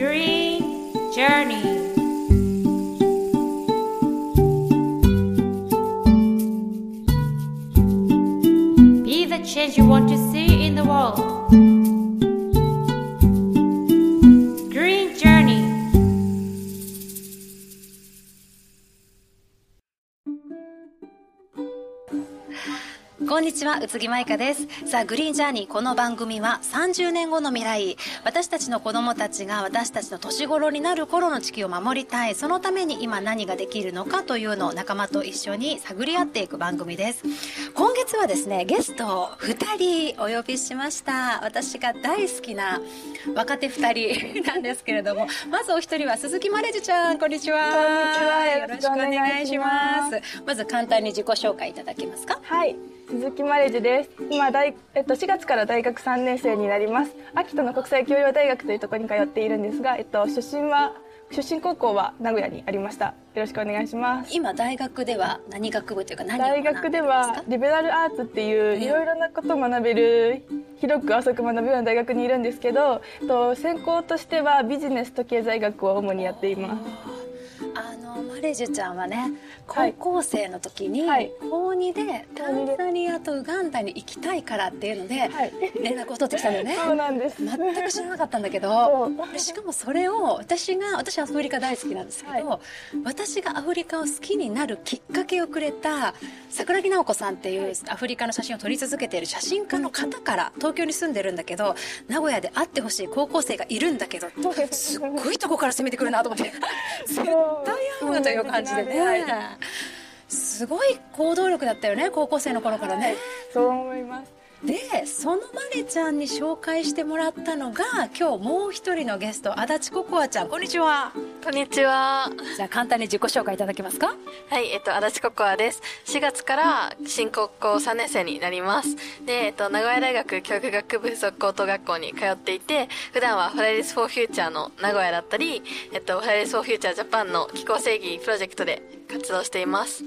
Green Journey. Be the change you want to see 宇津木舞香です。さあグリーンジャーニーこの番組は30年後の未来。私たちの子供たちが私たちの年頃になる頃の地球を守りたい。そのために今何ができるのかというのを仲間と一緒に探り合っていく番組です。今月はですねゲストを2人お呼びしました。私が大好きな若手2人なんですけれどもまずお一人は鈴木まれじちゃんこんにちは。こんにちは。よろしくお願いします。まず簡単に自己紹介いただけますか？はい、鈴木マレジです。今大えっと4月から大学3年生になります。秋田の国際教養大学というところに通っているんですが、えっと出身は出身高校は名古屋にありました。よろしくお願いします。今大学では何学部というか大学ではリベラルアーツっていうえいろいろなことを学べる広く浅く学べるような大学にいるんですけど、と専攻としてはビジネスと経済学を主にやっています。あのマレジュちゃんはねはい。高校生の時にはい。高2でタンザニアとウガンダに行きたいからっていうのではい。連絡を取ってきたんだよね。そうなんです。全く知らなかったんだけそどしかもそれを私が私はアフリカ大好きなんですけど、は私がアフリカを好きになるきっかけをくれた桜木直子さんっていうアフリカの写真を撮り続けている写真家の方から東京に住んでるんだけど名古屋で会ってほしい高校生がいるんだけどす。っごいとこから攻めてくるなと思って絶対会うという感じではいねすごい行動力だったよね高校生の頃からね。そう思います。でそのマネちゃんに紹介してもらったのが今日もう一人のゲスト足立心愛ちゃんこんにちはこんにちは。じゃあ簡単に自己紹介いただけますか？はい、えっと、足立心愛です。4月から新高校3年生になります。で、えっと、名古屋大学教育学部附属高等学校に通っていて、普段はフライディス・フォー・フューチャーの名古屋だったり、えっと、 Fridays For Future Japan の気候正義プロジェクトで活動しています。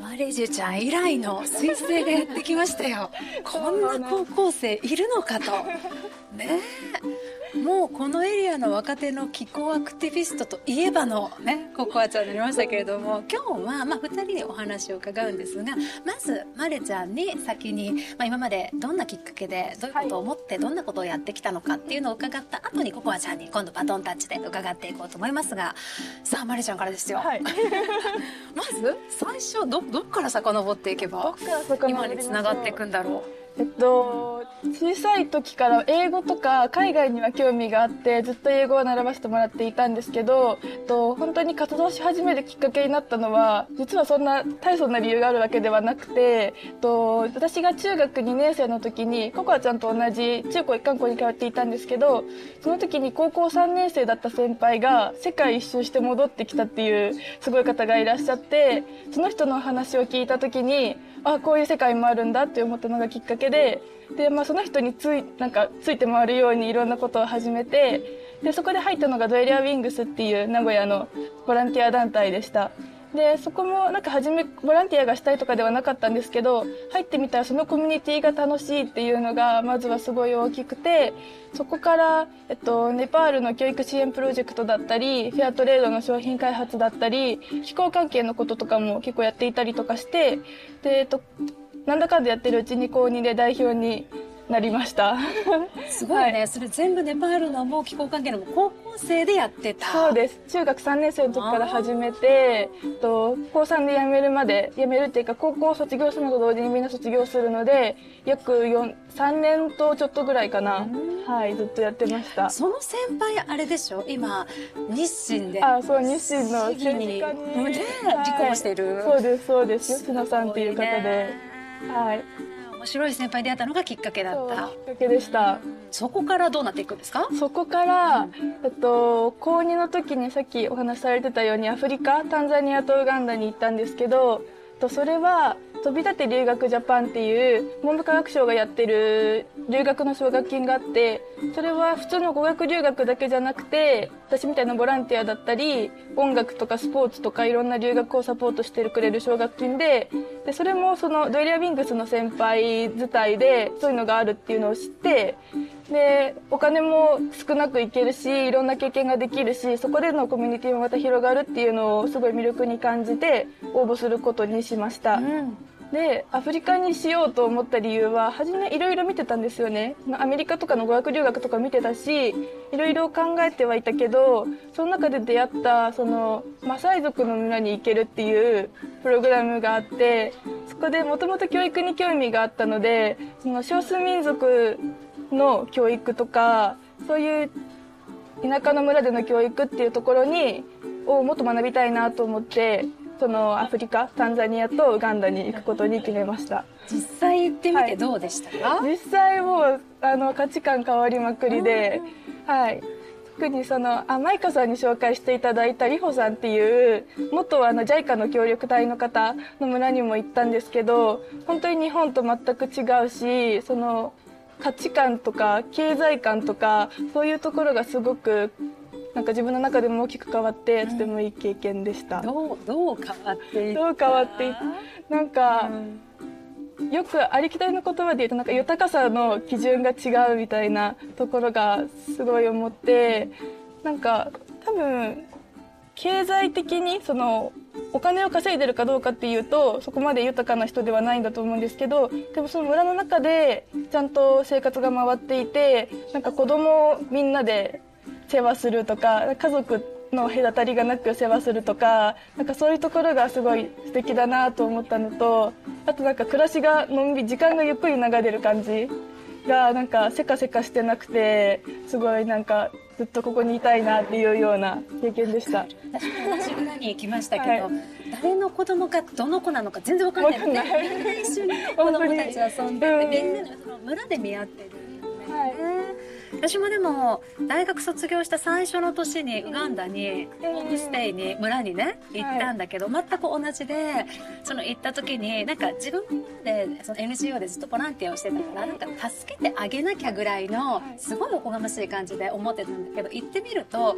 マレジュちゃん以来の彗星がやってきましたよ。こんな高校生いるのかと。ねえ。もうこのエリアの若手の気候アクティビストといえばのねココアちゃんになりましたけれども今日はまあ2人でお話を伺うんですがまずマレちゃんに先に、まあ、今までどんなきっかけでどういうことを思ってどんなことをやってきたのかっていうのを伺った後にココアちゃんに今度バトンタッチで伺っていこうと思いますがさあマレちゃんからですよ、はい。まず最初どどっから遡っていけば今につながっていくんだろえっと、小さい時から英語とか海外には興味があってずっと英語を習わせてもらっていたんですけど、えっと、本当に活動し始めるきっかけになったのは実はそんな大層な理由があるわけではなくて、えっと、私が中学2年生の時にココアちゃんと同じ中高一貫校に通っていたんですけどその時に高校3年生だった先輩が世界一周して戻ってきたっていうすごい方がいらっしゃってその人の話を聞いた時にあこういう世界もあるんだって思ったのがきっかけでで、まあ、その人についなんかついて回るようにいろんなことを始めてでそこで入ったのがドエリアウィングスっていう名古屋のボランティア団体でした。でそこもなんか初めボランティアがしたいとかではなかったんですけど入ってみたらそのコミュニティが楽しいっていうのがまずはすごい大きくてそこから、えっと、ネパールの教育支援プロジェクトだったりフェアトレードの商品開発だったり気候関係のこととかも結構やっていたりとかしてで、えっと、なんだかんだやってるうちに高2で代表になりました。う すごいね、それ全部ネパールのも気候関係のも高校生でやってた。そうです。中学3年生の時から始めてと高3で辞めるまで辞めるっていうか高校を卒業するのと同時にみんな卒業するので約4 3年とちょっとぐらいかな。はいずっとやってました。その先輩あれでしょ？今日清で。あそう日清のに。政治家にね立候補している。そうですそうです。吉野さんっていう方で、はい。面白い先輩でやったのがきっかけだった。きっかけでした。そこからどうなっていくんですか？そこから、えっと、高2の時にさっきお話しされてたようにアフリカタンザニアとウガンダに行ったんですけどとそれは飛び立て留学ジャパンっていう文部科学省がやってる留学の奨学金があってそれは普通の語学留学だけじゃなくて私みたいなボランティアだったり音楽とかスポーツとかいろんな留学をサポートしてくれる奨学金ででそれもそのドエリア・ウィングスの先輩伝いでそういうのがあるっていうのを知ってでお金も少なくいけるしいろんな経験ができるしそこでのコミュニティもまた広がるっていうのをすごい魅力に感じて応募することにしました。でアフリカにしようと思った理由は初めいろいろ見てたんですよねアメリカとかの語学留学とか見てたしいろいろ考えてはいたけどその中で出会ったそのマサイ族の村に行けるっていうプログラムがあってそこでもともと教育に興味があったのでその少数民族の教育とかそういう田舎の村での教育っていうところにをもっと学びたいなと思ってそのアフリカタンザニアとウガンダに行くことに決めました。実際行ってみてどうでしたか、実際もうあの価値観変わりまくりで、はい。特にそのあマイカさんに紹介していただいたリホさんっていう元あの JICA の協力隊の方の村にも行ったんですけど本当に日本と全く違うしその価値観とか経済観とかそういうところがすごくなんか自分の中でも大きく変わってとてもいい経験でした。どうどう変わってどう変わっていなんか、よくありきたりの言葉で言うとなんか豊かさの基準が違うみたいなところがすごい思ってなんか多分経済的にそのお金を稼いでるかどうかっていうとそこまで豊かな人ではないんだと思うんですけどでもその村の中でちゃんと生活が回っていてなんか子供をみんなで世話するとか家族の隔たりがなく世話するとかなんかそういうところがすごい素敵だなと思ったのとあとなんか暮らしがのんびり時間がゆっくり流れる感じがなんかせかせかしてなくてすごいなんかずっとここにいたいなっていうような経験でした。私も同じ村に行きましたけど、はい。誰の子供かどの子なのか全然わかんないのね。わかんない。みんな一緒に子供たち遊んでうん。てみんなでその村で見合ってるよね、はい私もでも大学卒業した最初の年にウガンダにホームステイに村にね行ったんだけど、全く同じでその行った時になんか自分でその NGO でずっとボランティアをしてたからなんか助けてあげなきゃぐらいのすごいおこがましい感じで思ってたんだけど行ってみると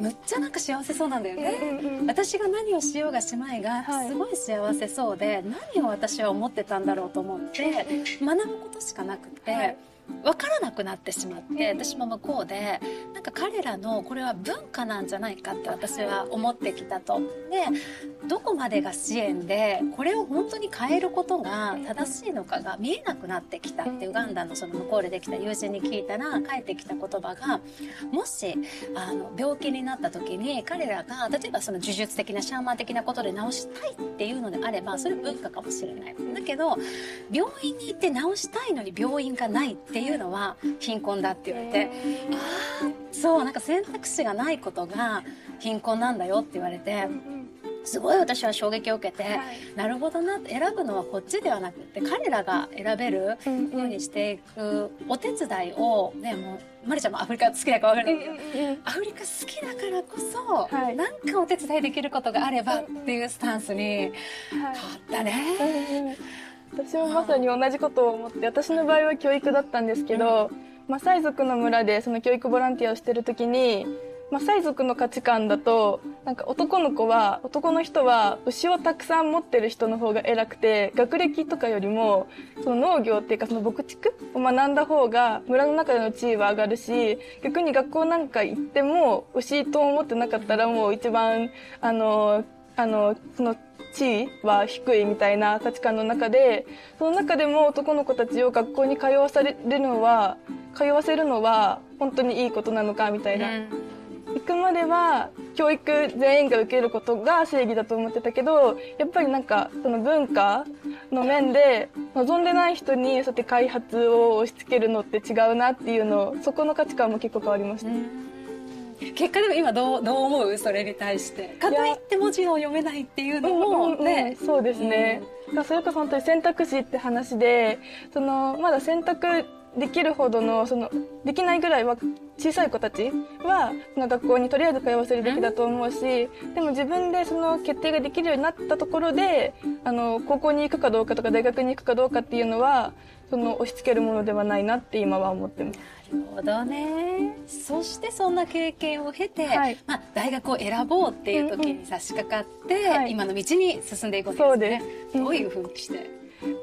むっちゃなんか幸せそうなんだよね。私が何をしようがしまいがはい。すごい幸せそうで、何を私は思ってたんだろうと思って学ぶことしかなくて、はい分からなくなってしまって私も向こうでなんか彼らのこれは文化なんじゃないかって私は思ってきたと。でどこまでが支援でこれを本当に変えることが正しいのかが見えなくなってきたってウガンダのその向こうでできた友人に聞いたら返ってきた言葉がもしあの病気になった時に彼らが例えばその呪術的なシャーマン的なことで治したいっていうのであればそれは文化かもしれない。だけど病院に行って治したいのに病院がないっていうのは貧困だって言われて、ああそうなんか選択肢がないことが貧困なんだよって言われて。すごい私は衝撃を受けて、なるほどな選ぶのはこっちではなくって彼らが選べるうんうにしていくお手伝いをねもうマリちゃんもアフリカ好きだから分かる。んだけど、アフリカ好きだからこそ、はい。なんかお手伝いできることがあればっていうスタンスに変わったね。私もまさに同じことを思って私の場合は教育だったんですけど、マサイ族の村でその教育ボランティアをしてる時にマサイ族の価値観だとなんか男の子は男の人は牛をたくさん持ってる人の方が偉くて学歴とかよりもその農業っていうかその牧畜を学んだ方が村の中での地位は上がるし逆に学校なんか行っても牛と思ってなかったらもう一番あのあのその地位は低いみたいな価値観の中でその中でも男の子たちを学校に通わされるのは通わせるのは本当にいいことなのかみたいな、行くまでは教育全員が受けることが正義だと思ってたけどやっぱりなんかその文化の面で望んでない人にそうやって開発を押し付けるのって違うなっていうのそこの価値観も結構変わりました。結果でも今どうどう思う？それに対して。かといって文字を読めないっていうのもうんうんねうん。そうですね、だからそれこそ本当に選択肢って話でそのまだ選択できるほどのそのできないぐらいは小さい子たちはその学校にとりあえず通わせるべきだと思うし、でも自分でその決定ができるようになったところであの高校に行くかどうかとか大学に行くかどうかっていうのはその押し付けるものではないなって今は思ってます。なるほどね。そしてそんな経験を経て、はい。まあ、大学を選ぼうっていう時に差し掛かって、はい。今の道に進んでいくわけですね。そうです。どういうふうにして、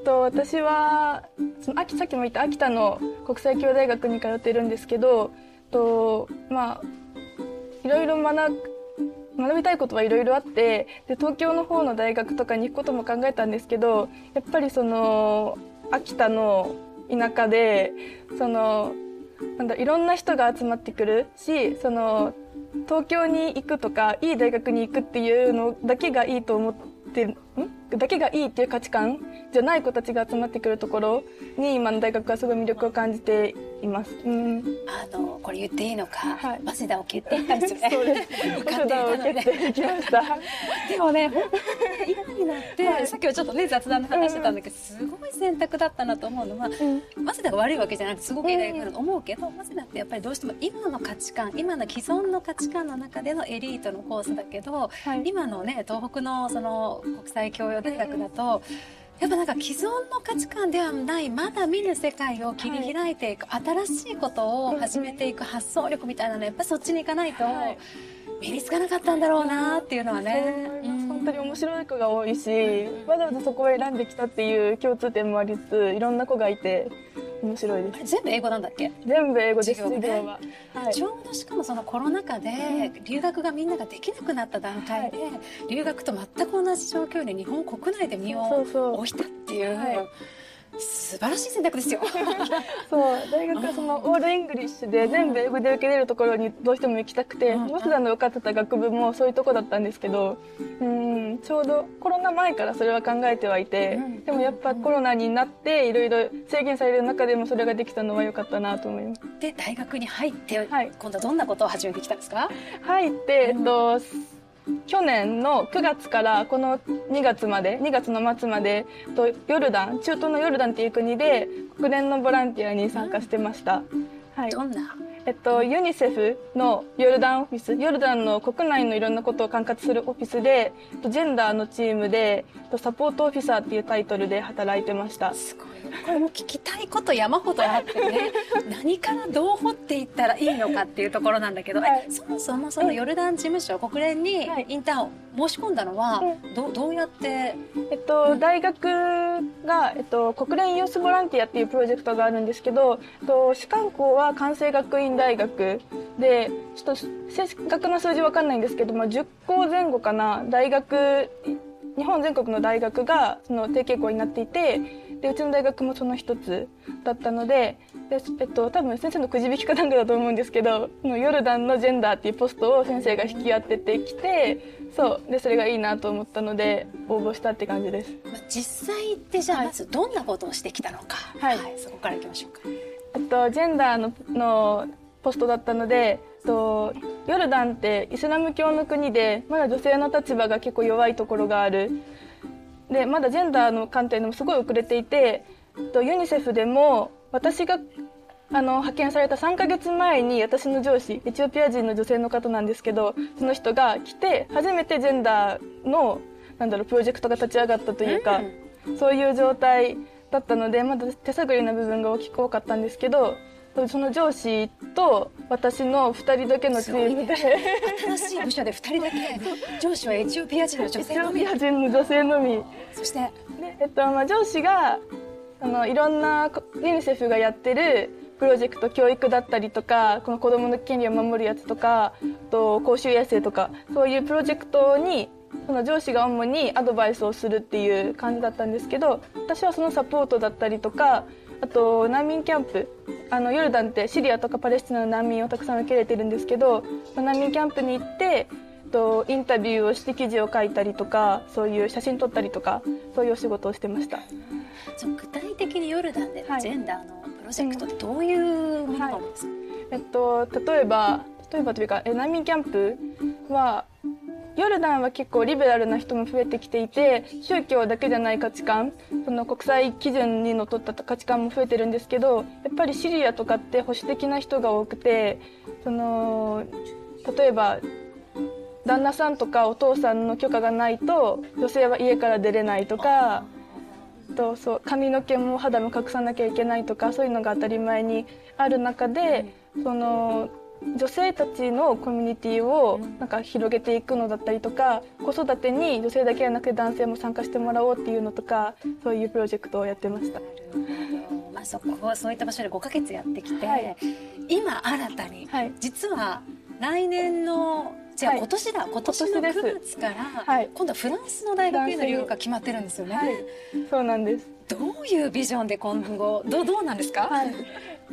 と私はその秋さっきも言った秋田の国際教大学に通ってるんですけどとまあいろいろ学学びたいことはいろいろあってで東京の方の大学とかに行くことも考えたんですけどやっぱりその秋田の田舎でそのなんだいろんな人が集まってくるしその東京に行くとかいい大学に行くっていうのだけがいいと思ってん？だけがいいっていう価値観じゃない子たちが集まってくるところに今の大学はすごい魅力を感じています。うん、あのこれ言っていいのか、はい。早稲田を蹴っていったんですよね。そうです。受かっていたのを受けでてきました。でもね今になって、さっきはちょっとね雑談で話してたんだけど、すごい選択だったなと思うのは、うん。早稲田が悪いわけじゃなくてすごくいい大学だと思うけど、早稲田ってやっぱりどうしても今の価値観今の既存の価値観の中でのエリートのコースだけど、はい。今のね東北のその国際教養大学だと、やっぱなんか既存の価値観ではないまだ見ぬ世界を切り開いていく、新しいことを始めていく発想力みたいなのやっぱりそっちに行かないとはい。身につかなかったんだろうなっていうのはね。うん本当に面白い子が多いし、わざわざそこを選んできたっていう共通点もありつつ、いろんな子がいて面白いです。全部英語なんだっけ？全部英語です。授業ね授業は。はい。ちょうどしかもそのコロナ禍で留学がみんなができなくなった段階で、留学と全く同じ状況に日本国内で身を置いたっていうはい素晴らしい選択ですよ。そう大学はその all English で全部英語で受けれるところにどうしても行きたくてうん早稲田の受かってた学部もそういうとこだったんですけどうんちょうどコロナ前からそれは考えてはいてうんでもやっぱコロナになっていろいろ制限される中でもそれができたのは良かったなと思います。で大学に入って、はい。今度はどんなことを始めてきたんですか？入って、えっと、去年の9月からこの2月まで2月の末までとヨルダン中東のヨルダンっていう国で国連のボランティアに参加してました。はいどんなえっと、ユニセフのヨルダンオフィス、ヨルダンの国内のいろんなことを管轄するオフィスで、えっとジェンダーのチームで、えっとサポートオフィサーっていうタイトルで働いてました。すごい。これも聞きたいこと山ほどあってね 何からどう掘っていったらいいのかっていうところなんだけど、はい。えそもそもそのヨルダン事務所国連にはい。インターンを申し込んだのは、うどどうやって？えっと、大学が、えっと、国連ユースボランティアっていうプロジェクトがあるんですけど、えっと、主幹校は関西学院大学。で、ちょっと正確な数字わかんないんですけど、まあ、10校前後かな、大学、日本全国の大学がその提携校になっていて、で、うちの大学もその一つだったので、で、えっと、多分先生のくじ引きかなんかだと思うんですけど、そのヨルダンのジェンダーっていうポストを先生が引き当ててきて、そう、で、それがいいなと思ったので、応募したって感じです。まあ実際ってじゃあはい。まずどんなことをしてきたのか、はい。そこからいきましょうか。えっと、ジェンダーののポストだったので、と、ヨルダンってイスラム教の国でまだ女性の立場が結構弱いところがある。でまだジェンダーの観点でもすごい遅れていて、と、ユニセフでも私があの派遣された3ヶ月前に私の上司エチオピア人の女性の方なんですけどその人が来て初めてジェンダーのなんだろうプロジェクトが立ち上がったというか、そういう状態だったのでまだ手探りな部分が大きく多かったんですけどその上司と私の2人だけのチームで、新しい部署で2人だけ。上司はエチオピア人の女エチオ性のみピア人の女性のみ。そして。で、えっとまあ、上司があのいろんなこユニセフがやってるプロジェクト教育だったりとかこの子どもの権利を守るやつとかあと公衆衛生とかそういうプロジェクトにその上司が主にアドバイスをするっていう感じだったんですけど私はそのサポートだったりとかあと難民キャンプ。あのヨルダンってシリアとかパレスチナの難民をたくさん受け入れてるんですけど難民キャンプに行ってとインタビューをして記事を書いたりとかそういう写真撮ったりとかそういうお仕事をしてました。具体的にヨルダンでのはい。ジェンダーのプロジェクトってどういうものなんですか、えっと、例えば例えばというかえ難民キャンプはヨルダンは結構リベラルな人も増えてきていて宗教だけじゃない価値観その国際基準にのっとった価値観も増えてるんですけどやっぱりシリアとかって保守的な人が多くてその例えば旦那さんとかお父さんの許可がないと女性は家から出れないとかとそう髪の毛も肌も隠さなきゃいけないとかそういうのが当たり前にある中でその女性たちのコミュニティをなんか広げていくのだったりとか子育てに女性だけじゃなくて男性も参加してもらおうっていうのとかそういうプロジェクトをやってました。まあ、そこそういった場所で5ヶ月やってきて、はい。今新たに、はい。実は来年のじゃあはい。今年だ、今年の今年です9月から、はい。今度はフランスの大学への留学が決まってるんですよね、はい、そうなんです。どういうビジョンで今後どうどうなんですか、はい、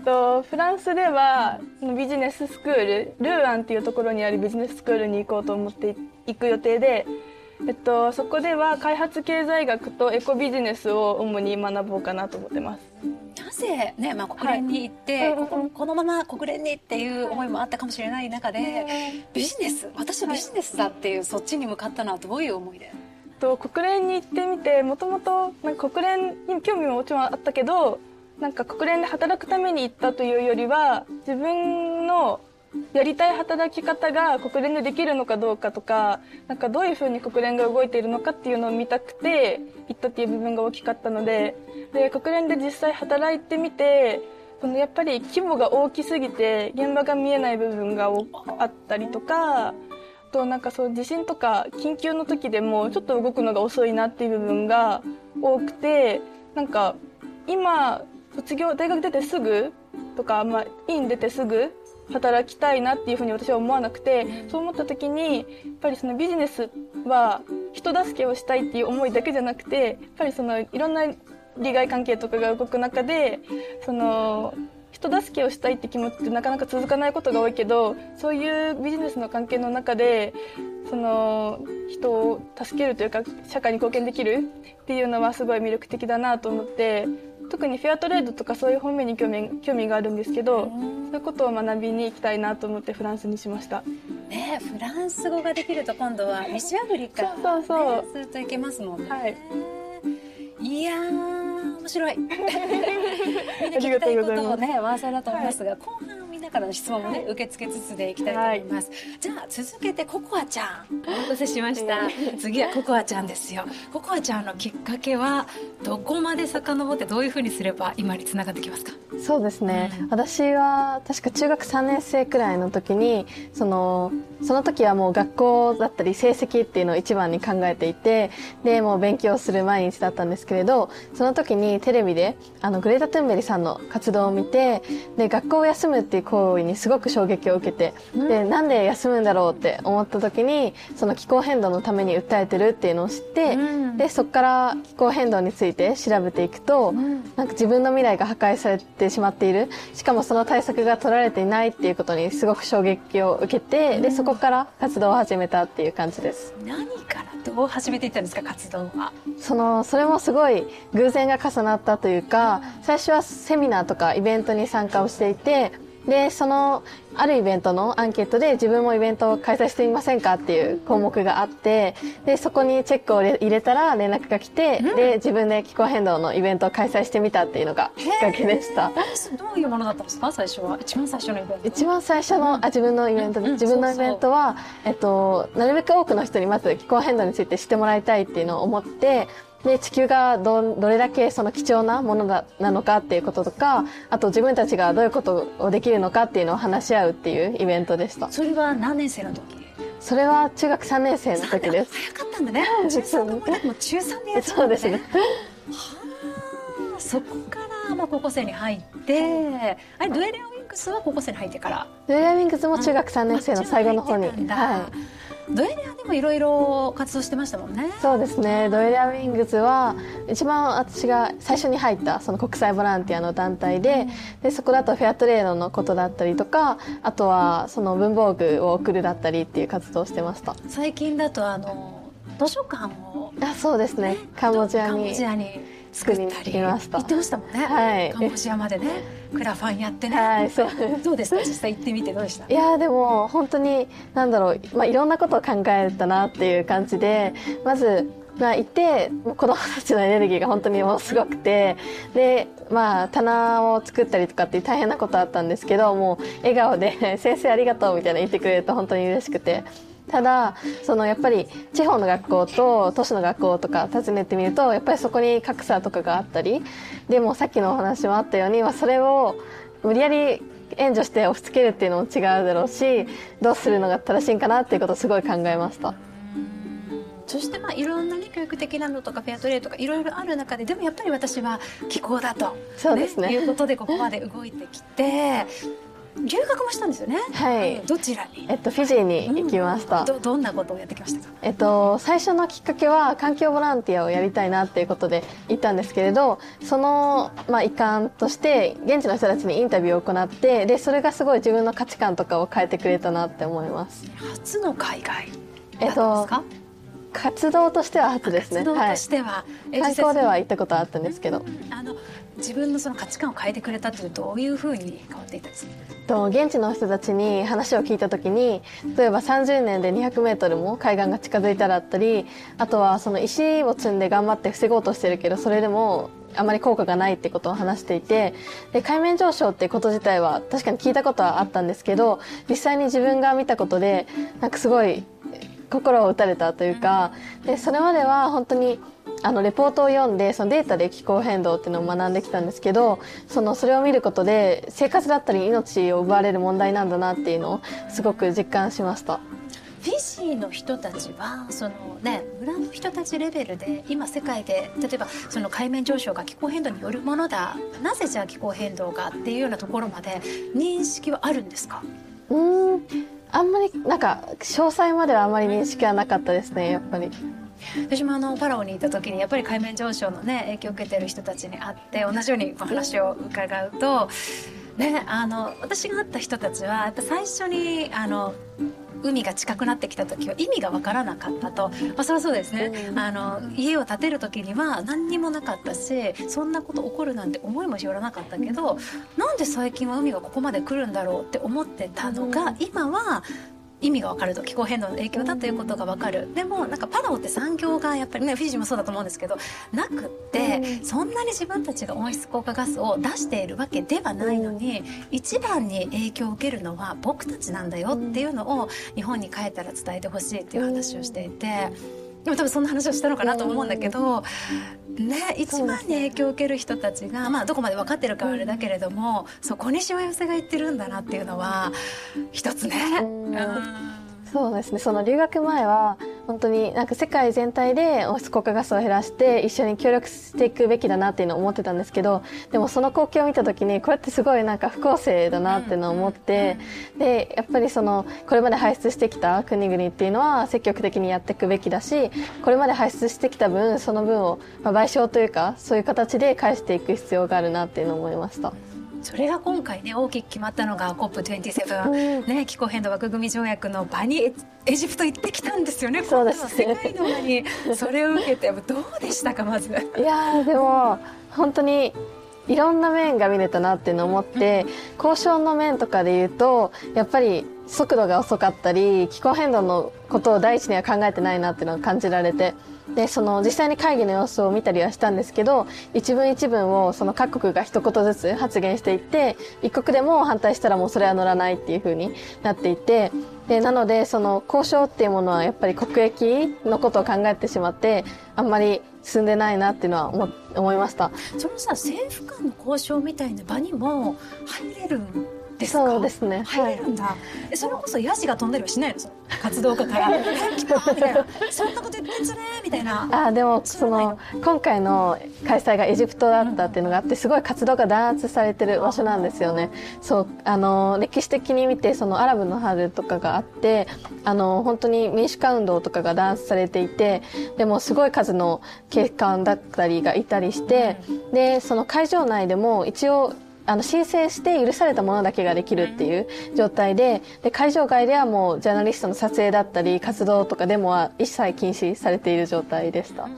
とフランスではビジネススクールルーアンっていうところにあるビジネススクールに行こうと思って行く予定で、えっと、そこでは開発経済学とエコビジネスを主に学ぼうかなと思ってます。なぜ、ねまあ、国連に行って、はい。こここのまま国連にっていう思いもあったかもしれない中で、ビジネス私はビジネスだっていう、そっちに向かったのはどういう思いで？と国連に行ってみてもともと国連に興味ももちろんあったけどなんか国連で働くために行ったというよりは自分のやりたい働き方が国連でできるのかどうかとかなんかどういうふうに国連が動いているのかっていうのを見たくて行ったっていう部分が大きかったのでで国連で実際働いてみてそのやっぱり規模が大きすぎて現場が見えない部分があったりとかあとなんかそう地震とか緊急の時でもちょっと動くのが遅いなっていう部分が多くてなんか今卒業大学出てすぐとか、まあ、院出てすぐ働きたいなっていうふうに私は思わなくてそう思った時にやっぱりそのビジネスは人助けをしたいっていう思いだけじゃなくてやっぱりそのいろんな利害関係とかが動く中でその人助けをしたいって気持ちってなかなか続かないことが多いけどそういうビジネスの関係の中でその人を助けるというか社会に貢献できるっていうのはすごい魅力的だなと思って特にフェアトレードとかそういう方面に興味興味があるんですけどそういうことを学びに行きたいなと思ってフランスにしました。ねフランス語ができると今度は西アフリカ、ね、そうそうそう。するといけますもんね、はい。いやー面白い。みんな聞ありがきたいことうございます。とをねワンサだと思いますが、後半みんなからの質問もね受け付けつつでいきたいと思います、じゃあ続けてココアちゃん。お待たせしました。次はココアちゃんですよ。ココアちゃんのきっかけはどこまで遡ってどういうふうにすれば今につながってきますか？そうですね、うん。私は確か中学3年生くらいの時にそのその時はもう学校だったり成績っていうのを一番に考えていてでもう勉強する毎日だったんですけれどその時にテレビであのグレータ・トゥンベリさんの活動を見てで学校を休むっていう行為にすごく衝撃を受けて、でなんで休むんだろうって思った時にその気候変動のために訴えてるっていうのを知って、うん。でそこから気候変動について調べていくと、なんか自分の未来が破壊されてしまっている。しかもその対策が取られていないっていうことにすごく衝撃を受けて、でそこから活動を始めたっていう感じです。何からどう始めていったんですか活動は？そのそれもすごい偶然が重なったというか最初はセミナーとかイベントに参加をしていてでそのあるイベントのアンケートで自分もイベントを開催してみませんかっていう項目があってでそこにチェックを入れたら連絡が来て、で自分で気候変動のイベントを開催してみたっていうのがきっかけでした。どういうものだったんですか？最初は。一番最初のイベント。一番最初の、あ自分のイベント、自分のイベントは、えっと、なるべく多くの人にまず気候変動について知ってもらいたいっていうのを思ってで地球がどどれだけその貴重なものだなのかっていうこととかあと自分たちがどういうことをできるのかっていうのを話し合うっていうイベントでした。それは何年生の時？それは中学3年生の時です。早かったんだね。中3の頃でも中3でやっちゃったですね。はあそこからまあ高校生に入ってあれドエレアウィンクスは高校生に入ってから？ドゥエアウィングズも中学3年生の最後の方に。はいドエレアでもいろいろ活動してましたもんね。そうですね。ドエリアウィングズは一番私が最初に入ったその国際ボランティアの団体ででそこだとフェアトレードのことだったりとかあとはその文房具を送るだったりっていう活動をしてました。最近だとあの図書館をあそうですね。カンボジアに作ったりました。行ってましたもんね、はい。カンボジアまでね。クラファンやってね、はいそう。どうでした？実際行ってみてどうでした？いやーでも本当に何だろう、まあ、いろんなことを考えたなっていう感じでまずがいて子供たちのエネルギーが本当にもうすごくてでまあ棚を作ったりとかって大変なことあったんですけどもう笑顔で「先生ありがとう」みたいな言ってくれると本当に嬉しくて。ただそのやっぱり地方の学校と都市の学校とか訪ねてみるとやっぱりそこに格差とかがあったりでもさっきのお話もあったように、まあ、それを無理やり援助して押し付けるっていうのも違うだろうしどうするのが正しいんかなっていうことをすごい考えました。そしてまあいろんなね教育的なのとかフェアトレードとかいろいろある中ででもやっぱり私は気候だとそうですねいうことでここまで動いてきて留学もしたんですよね。はい。どちらに？えっと、フィジーに行きました、どどんなことをやってきましたか？えっと、最初のきっかけは環境ボランティアをやりたいなっていうことで行ったんですけれどその、まあ、一環として現地の人たちにインタビューを行ってでそれがすごい自分の価値観とかを変えてくれたなって思います。初の海外えっと。活動としては初ですね。活動はいとしては、え観光では行ったことはあったんですけど。あの自分のその価値観を変えてくれたというどういうふうに変わっていたんですか。と現地の人たちに話を聞いた時に例えば30年で 200m も海岸が近づいたらあったりあとはその石を積んで頑張って防ごうとしてるけどそれでもあまり効果がないってことを話していてで海面上昇ってこと自体は確かに聞いたことはあったんですけど実際に自分が見たことでなんかすごい心を打たれたというかでそれまでは本当にあのレポートを読んでそのデータで気候変動っていうのを学んできたんですけどそのそれを見ることで生活だったり命を奪われる問題なんだなっていうのをすごく実感しました。フィジーの人たちはそのね村の人たちレベルで今世界で例えばその海面上昇が気候変動によるものだなぜじゃあ気候変動がっていうようなところまで認識はあるんですか？うーんあんまりなんか詳細まではあまり認識はなかったですねやっぱり。私もあのパラオにいた時にやっぱり海面上昇のね影響を受けてる人たちに会って同じようにお話を伺うと、ね、あの私が会った人たちはやっぱ最初にあの海が近くなってきた時は意味が分からなかったと、まあ、そりゃそうですね、うん。あの家を建てる時には何にもなかったしそんなこと起こるなんて思いもしよらなかったけどなんで最近は海がここまで来るんだろうって思ってたのが、今は意味がわかると気候変動の影響だということがわかるでもなんかパラオって産業がやっぱりねフィジーもそうだと思うんですけどなくってそんなに自分たちが温室効果ガスを出しているわけではないのに一番に影響を受けるのは僕たちなんだよっていうのを日本に帰ったら伝えてほしいっていう話をしていて。でも多分そんな話をしたのかなと思うんだけど、ね、一番に影響を受ける人たちが、まあ、どこまで分かってるかはあれだけれども、そこにしわ寄せが言ってるんだなっていうのは一つね。うんうんそうですねその留学前は本当になんか世界全体で温室効果ガスを減らして一緒に協力していくべきだなっていうのを思ってたんですけどでもその光景を見た時にこれってすごいなんか不公正だなっていうのを思ってでやっぱりそのこれまで排出してきた国々っていうのは積極的にやっていくべきだしこれまで排出してきた分その分をまあ賠償というかそういう形で返していく必要があるなっていうのを思いました。それが今回ね大きく決まったのが COP27、うん。ね、気候変動枠組み条約の場にエエジプト行ってきたんですよね。そうです。世界の場に。それを受けてどうでしたかまず。いやーでも本当にいろんな面が見れたなっていうのを思って交渉の面とかで言うとやっぱり速度が遅かったり気候変動のことを第一には考えてないなっていうのが感じられてでその実際に会議の様子を見たりはしたんですけど一文一文をその各国が一言ずつ発言していって一国でも反対したらもうそれは乗らないっていう風になっていてでなのでその交渉っていうものはやっぱり国益のことを考えてしまってあんまり進んでないなっていうのは思思いました。そのさ政府間の交渉みたいな場にも入れるですか？そうですね。入れるんだ、えそれこそヤジが飛んだりはしないのその活動家から「はい来た!」みたいな「そんなこと言ってんじゃねえ!」みたいな。あでもその今回の開催がエジプトだったっていうのがあってすごい活動が弾圧されてる場所なんですよね。そうあの歴史的に見てそのアラブの春とかがあってあの本当に民主化運動とかが弾圧されていてでもすごい数の警官だったりがいたりしてでその会場内でも一応あの申請して許されたものだけができるっていう状態でで会場外ではもうジャーナリストの撮影だったり活動とかデモは一切禁止されている状態でした。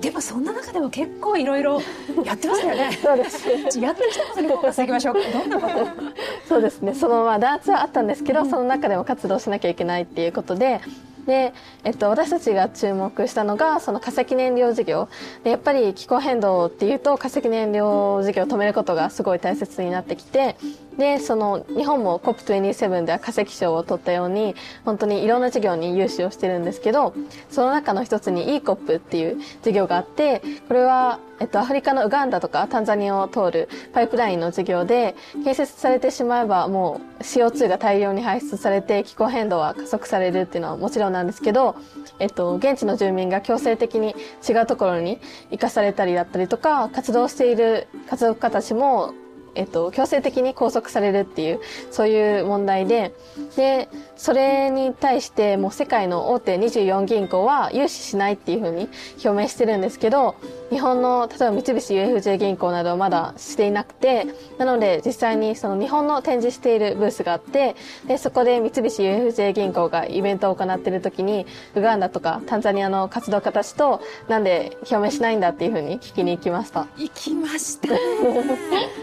でもそんな中でも結構いろいろやってましたよね。そうです。やってきたことにフォーカきましょうどんなこと そうですね。そのまあダーツはあったんですけど、その中でも活動しなきゃいけないっていうことでで、えっと、私たちが注目したのがその化石燃料事業。でやっぱり気候変動っていうと化石燃料事業を止めることがすごい大切になってきてでその日本も COP27 では化石賞を取ったように本当にいろんな事業に融資をしてるんですけどその中の一つに ECOP っていう事業があってこれは、えっと、アフリカのウガンダとかタンザニアを通るパイプラインの事業で建設されてしまえばもう CO2 が大量に排出されて気候変動は加速されるっていうのはもちろんなんですけど、えっと、現地の住民が強制的に違うところに生かされたりだったりとか活動している活動家たちもえっと、強制的に拘束されるっていう、そういう問題で、で、それに対してもう世界の大手24銀行は融資しないっていうふうに表明してるんですけど、日本の、例えば三菱 UFJ 銀行などはまだしていなくて、なので実際にその日本の展示しているブースがあって、で、そこで三菱 UFJ 銀行がイベントを行っている時に、ウガンダとかタンザニアの活動家たちと、なんで表明しないんだっていうふうに聞きに行きました。行きました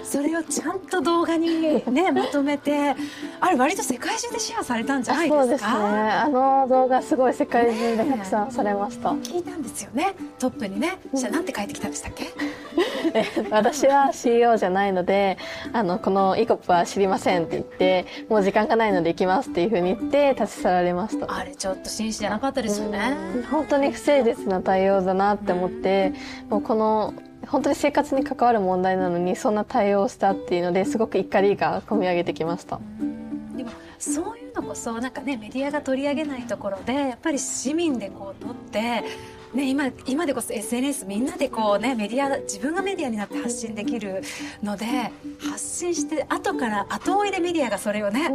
それをちゃんと動画にねまとめてあれ割と世界中でシェアされたんじゃないですか？そうですね。あの動画すごい世界中で拡散されました。聞いたんですよねトップにねじゃあなんて書いてきたんでしたっけ？私は CEO じゃないので、あの、このイコップは知りませんって言って、もう時間がないので行きますっていうふうに言って立ち去られました。あれちょっと紳士じゃなかったですよね本当に不誠実な対応だなって思って、もうこの、本当に生活に関わる問題なのにそんな対応をしたっていうのですごく怒りが込み上げてきました。でもそういう今こそなんかねメディアが取り上げないところでやっぱり市民でこう取って。ね、今今でこそ SNS みんなでこうねメディア自分がメディアになって発信できるので発信して後から後追いでメディアがそれをね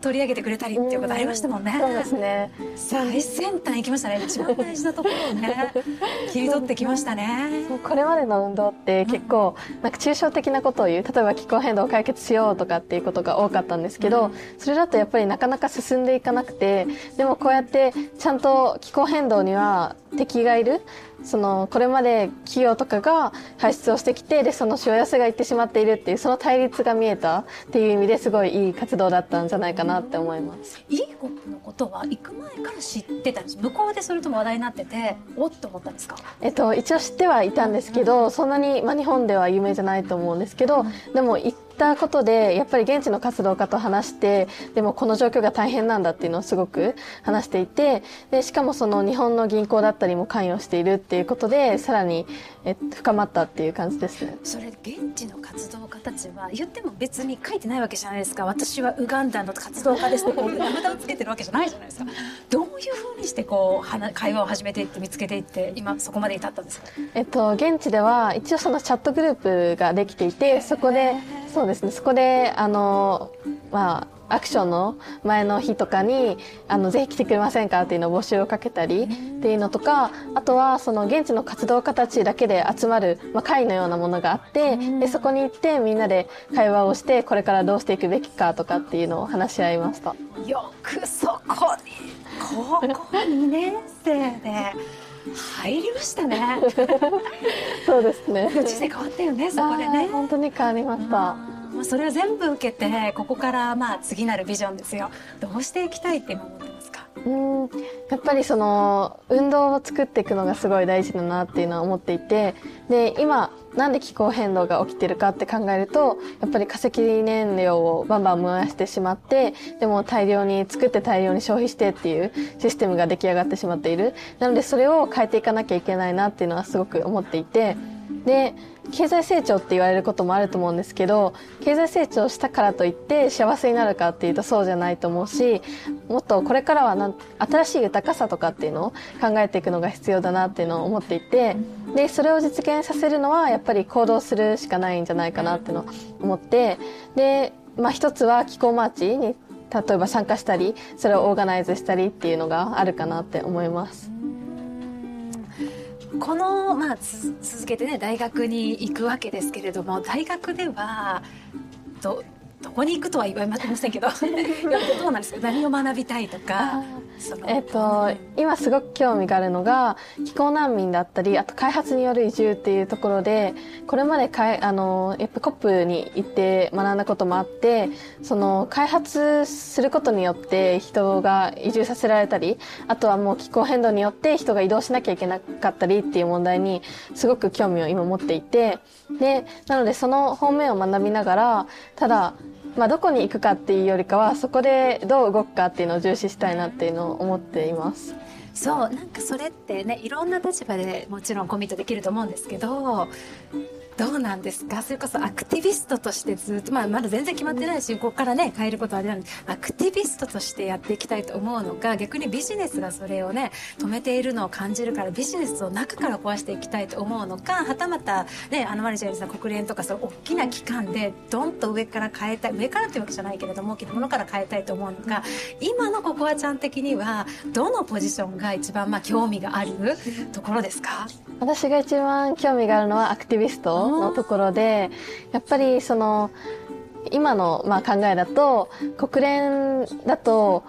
取り上げてくれたりっていうことありましたもんね。そうですね。最先端行きましたね一番大事なところをね 切り取ってきましたね。これまでの運動って結構なんか抽象的なことを言う例えば気候変動を解決しようとかっていうことが多かったんですけど、それだとやっぱりなかなか進んでいかなくてでもこうやってちゃんと気候変動には敵がいるそのこれまで企業とかが排出をしてきてでそのしわ寄せがいってしまっているっていうその対立が見えたっていう意味ですごいいい活動だったんじゃないかなって思います。いいホップのことは行く前から知ってたんです向こうでそれとも話題になってておっと思ったんですか？えっと、一応知ってはいたんですけど、そんなに、まあ、日本では有名じゃないと思うんですけど、でも行ったことで、やっぱり現地の活動家と話して、でもこの状況が大変なんだっていうのをすごく話していて、で、しかもその日本の銀行だったりも関与しているっていうことで、さらに、え深まったっていう感じですね。それ現地の活動家たちは言っても別に書いてないわけじゃないですか。私はウガンダの活動家ですってこう名札をつけてるわけじゃないじゃないですか。どういうふうにしてこう話会話を始めていって見つけていって今そこまで至ったんですか？えっと、現地では一応そのチャットグループができていて、そこで、そうですね、そこで、あの、まあ、アクションの前の日とかに、あの、ぜひ来てくれませんかっていうのを募集をかけたりっていうのとか、あとはその現地の活動家たちだけで集まる、まあ、会のようなものがあって、で、そこに行ってみんなで会話をして、これからどうしていくべきかとかっていうのを話し合いました。よくそこに高校2年生で入りましたね そうですね。人生変わったよねそこでね本当に変わりました。まあそれを全部受けてここからまあ次なるビジョンですよ。どうしていきたいって今思ってますか？うん。やっぱりその運動を作っていくのがすごい大事だなっていうのは思っていてで今なんで気候変動が起きてるかって考えるとやっぱり化石燃料をバンバン燃やしてしまってでも大量に作って大量に消費してっていうシステムが出来上がってしまっている。なのでそれを変えていかなきゃいけないなっていうのはすごく思っていてで経済成長って言われることもあると思うんですけど経済成長したからといって幸せになるかっていうとそうじゃないと思うしもっとこれからはな新しい豊かさとかっていうのを考えていくのが必要だなっていうのを思っていてでそれを実現させるのはやっぱり行動するしかないんじゃないかなっていうのを思ってで、まあ、一つは気候マーチに例えば参加したりそれをオーガナイズしたりっていうのがあるかなって思います。この、まあ、つ続けてね大学に行くわけですけれども大学ではどどこに行くとは言われませんけど どうなんですか？何を学びたいとかえっと、今すごく興味があるのが気候難民だったりあと開発による移住っていうところでこれまでかいあのやっぱ COP に行って学んだこともあってその開発することによって人が移住させられたりあとはもう気候変動によって人が移動しなきゃいけなかったりっていう問題にすごく興味を今持っていてでなのでその方面を学びながらただまあ、どこに行くかっていうよりかはそこでどう動くかっていうのを重視したいなっていうのを思っています。そうなんかそれってねいろんな立場でもちろんコミットできると思うんですけどどうなんですか？それこそアクティビストとしてずっと、まあ、まだ全然決まってないしここからね変えることはあれなんでアクティビストとしてやっていきたいと思うのか逆にビジネスがそれをね止めているのを感じるからビジネスを中から壊していきたいと思うのかはたまた、ね、あのマリちゃんさん国連とかそう大きな機関でドンと上から変えたい上からっていうわけじゃないけれども大きなものから変えたいと思うのか今のココアちゃん的にはどのポジションが一番まあ興味があるところですか？私が一番興味があるのはアクティビスト。のところでやっぱりその今のまあ考えだと国連だと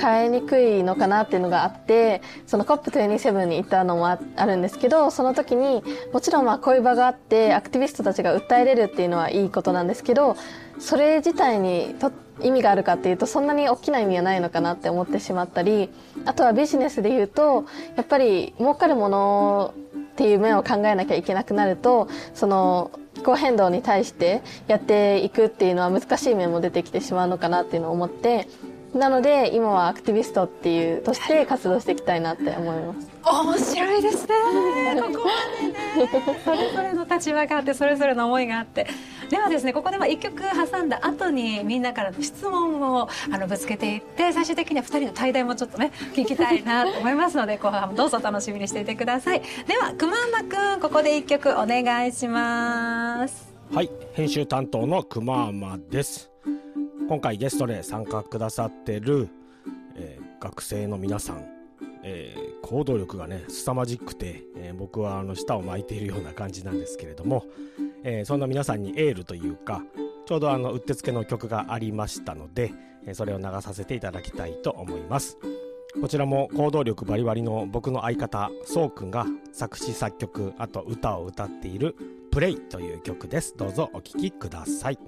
変えにくいのかなっていうのがあってその COP27 に行ったのもああるんですけどその時にもちろんまあこういう場があってアクティビストたちが訴えれるっていうのはいいことなんですけどそれ自体にと意味があるかっていうとそんなに大きな意味はないのかなって思ってしまったりあとはビジネスで言うとやっぱり儲かるものっていう面を考えなきゃいけなくなるとその気候変動に対してやっていくっていうのは難しい面も出てきてしまうのかなっていうのを思ってなので今はアクティビストっていうとして活動していきたいなって思います。面白いですね。ここまでね。それぞれの立場があってそれぞれの思いがあって。ではですねここでまあ1曲挟んだ後にみんなからの質問をあのぶつけていって最終的には2人の対談もちょっとね聞きたいなと思いますので後半もどうぞ楽しみにしていてくださいではくまんまくんここで1曲お願いしますはい、編集担当のくまーまです。今回ゲストで参加くださってる、えー学生の皆さん、えー行動力がね凄まじくて、えー僕はあの舌を巻いているような感じなんですけれども、えーそんな皆さんにエールというかちょうどあのうってつけの曲がありましたので、えそれを流させていただきたいと思います。こちらも行動力バリバリの僕の相方そうくんが作詞作曲あと歌を歌っている「プレイという曲ですどうぞお聴きください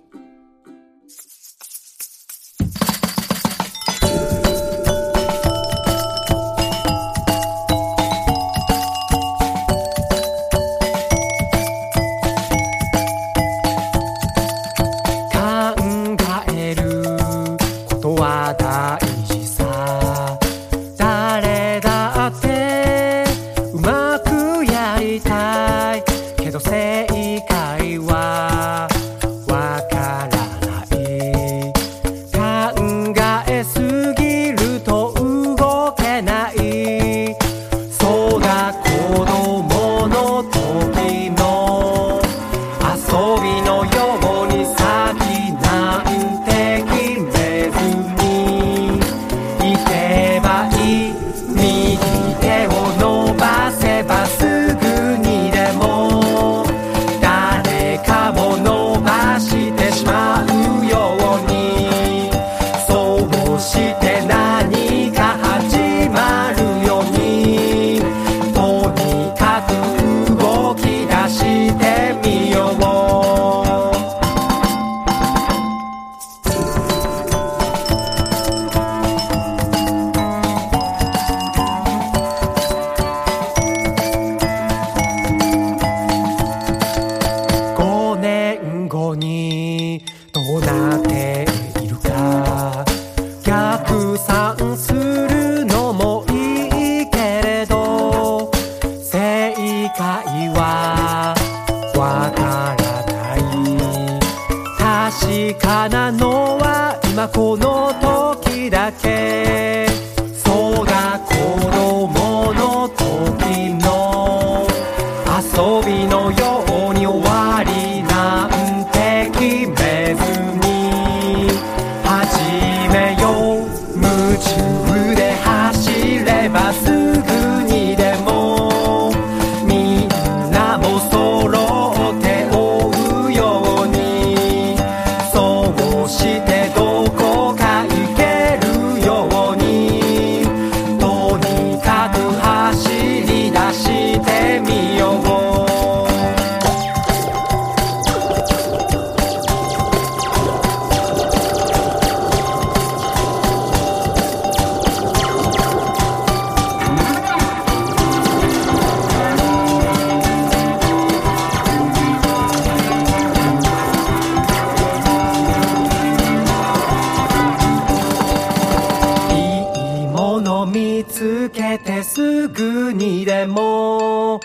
つけてすぐにでも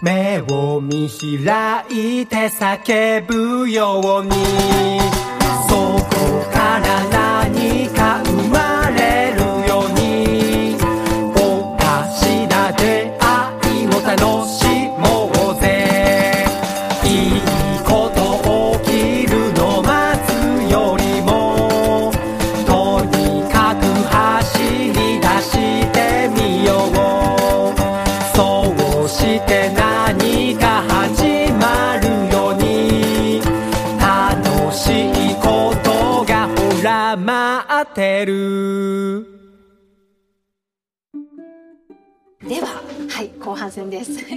目を見開いて叫ぶようにそこからるでは、はい、後半戦です。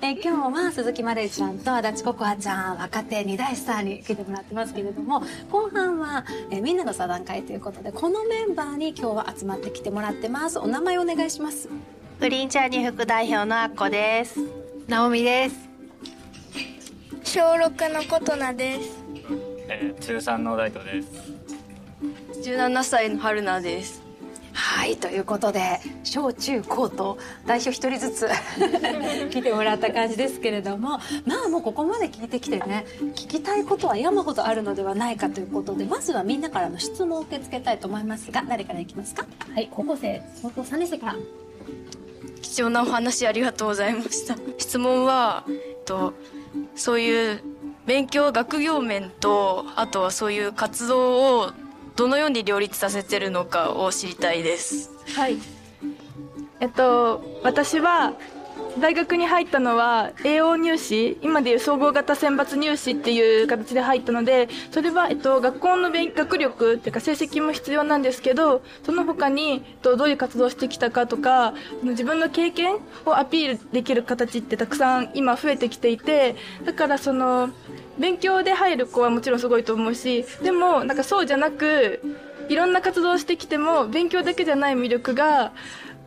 え今日は鈴木マレーちゃんと足立ココアちゃん、若手二大スターに来てもらってますけれども、後半は、えみんなの座談会ということで、このメンバーに今日は集まってきてもらってます。お名前お願いします。グリーンチャーニー副代表のあっこです。ナオミです。小6のことなです。えー中3の大東です。17歳の春菜です。はい、ということで、小中高と代表一人ずつ 来てもらった感じですけれども、まあもうここまで聞いてきてね、聞きたいことは山ほどあるのではないかということで、まずはみんなからの質問を受け付けたいと思いますが、誰からいきますか？はい、高校生、高校3年生から。貴重なお話ありがとうございました。質問は、えっと、そういう勉強学業面と、あとはそういう活動をどのように両立させてるのかを知りたいです。はい。えっと、私は、大学に入ったのは栄養入試今でいう総合型選抜入試っていう形で入ったのでそれは、えっと、学校の勉学力っていうか成績も必要なんですけどその他に、えっと、どういう活動をしてきたかとか自分の経験をアピールできる形ってたくさん今増えてきていてだからその勉強で入る子はもちろんすごいと思うしでもなんかそうじゃなくいろんな活動してきても勉強だけじゃない魅力が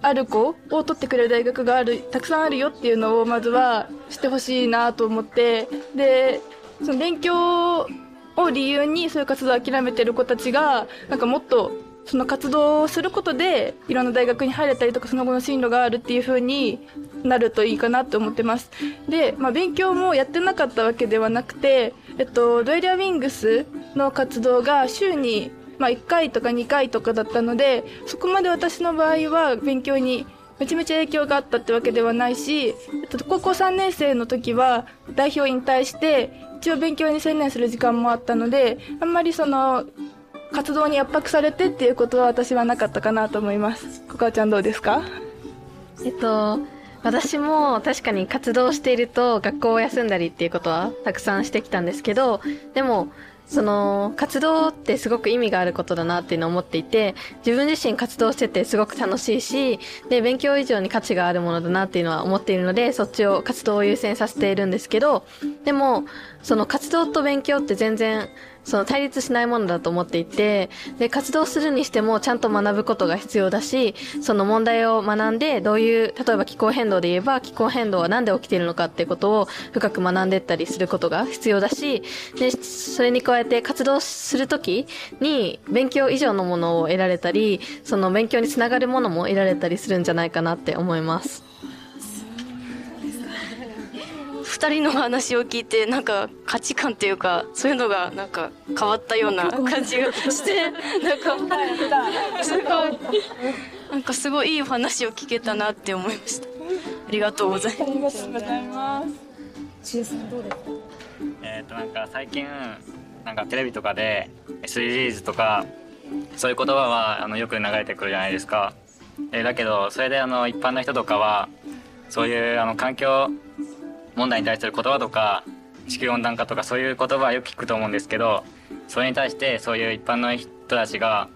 ある子を取ってくれる大学があるたくさんあるよっていうのをまずはしてほしいなと思ってでその勉強を理由にそういう活動を諦めてる子たちがなんかもっとその活動をすることでいろんな大学に入れたりとかその後の進路があるっていう風になるといいかなと思ってます。で、まあ、勉強もやってなかったわけではなくて、えっと、ドエリアウィングスの活動が週にまあ、1回とか2回とかだったのでそこまで私の場合は勉強にめちゃめちゃ影響があったってわけではないし、えっと、高校3年生の時は代表引退して一応勉強に専念する時間もあったのであんまりその活動に圧迫されてっていうことは私はなかったかなと思います。コカちゃんどうですか？えっと、私も確かに活動していると学校を休んだりっていうことはたくさんしてきたんですけど、でも、その活動ってすごく意味があることだなっていうのを思っていて、自分自身活動しててすごく楽しいし、で、勉強以上に価値があるものだなっていうのは思っているので、そっちを活動を優先させているんですけど、でも、その活動と勉強って全然その対立しないものだと思っていて、で、活動するにしてもちゃんと学ぶことが必要だし、その問題を学んで、どういう、例えば気候変動で言えば、気候変動はなんで起きているのかってことを深く学んでったりすることが必要だし、で、それに加えて活動するときに勉強以上のものを得られたり、その勉強につながるものも得られたりするんじゃないかなって思います。二人の話を聞いてなんか価値観っていうかそういうのがなんか変わったような感じがしてなんかすごいなんかすごいいい話を聞けたなって思いました。ありがとうございます。ありがとうございます。えっ、となんか最近なんかテレビとかで SDGs とかそういう言葉はあのよく流れてくるじゃないですか。えーだけどそれであの一般の人とかはそういうあの環境問題に対する言葉とか地球温暖化とかそういう言葉はよく聞くと思うんですけどそれに対してそういう一般の人たちが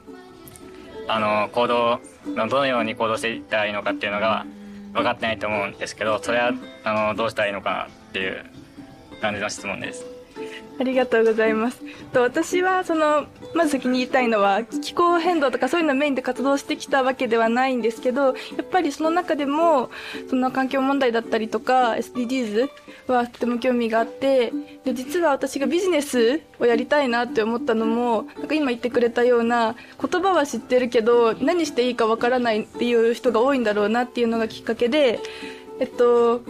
あの行動のどのように行動していったらいいのかっていうのが分かってないと思うんですけどそれはあのどうしたらいいのかなっていう感じの質問です。ありがとうございます。と私はそのまず先に言いたいのは気候変動とかそういうのメインで活動してきたわけではないんですけど、やっぱりその中でもその環境問題だったりとか SDGs はとても興味があって、で実は私がビジネスをやりたいなって思ったのも、なんか今言ってくれたような言葉は知ってるけど何していいかわからないっていう人が多いんだろうなっていうのがきっかけで、えっと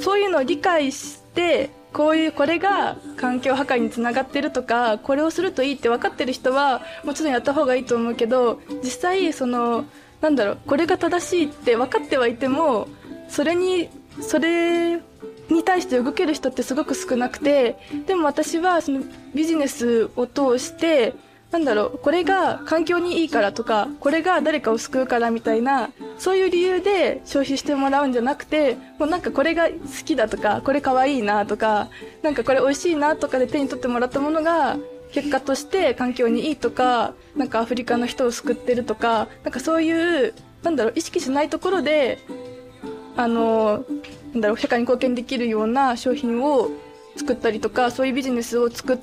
そういうのを理解してこういうこれが環境破壊につながってるとかこれをするといいって分かってる人はもちろんやった方がいいと思うけど実際そのなんだろうこれが正しいって分かってはいてもそれにそれに対して動ける人ってすごく少なくてでも私はそのビジネスを通してなんだろうこれが環境にいいからとかこれが誰かを救うからみたいなそういう理由で消費してもらうんじゃなくてもうなんかこれが好きだとかこれ可愛いなとかなんかこれ美味しいなとかで手に取ってもらったものが結果として環境にいいとかなんかアフリカの人を救ってるとかなんかそういうなんだろう意識しないところであのなんだろう社会に貢献できるような商品を作ったりとかそういうビジネスを作っ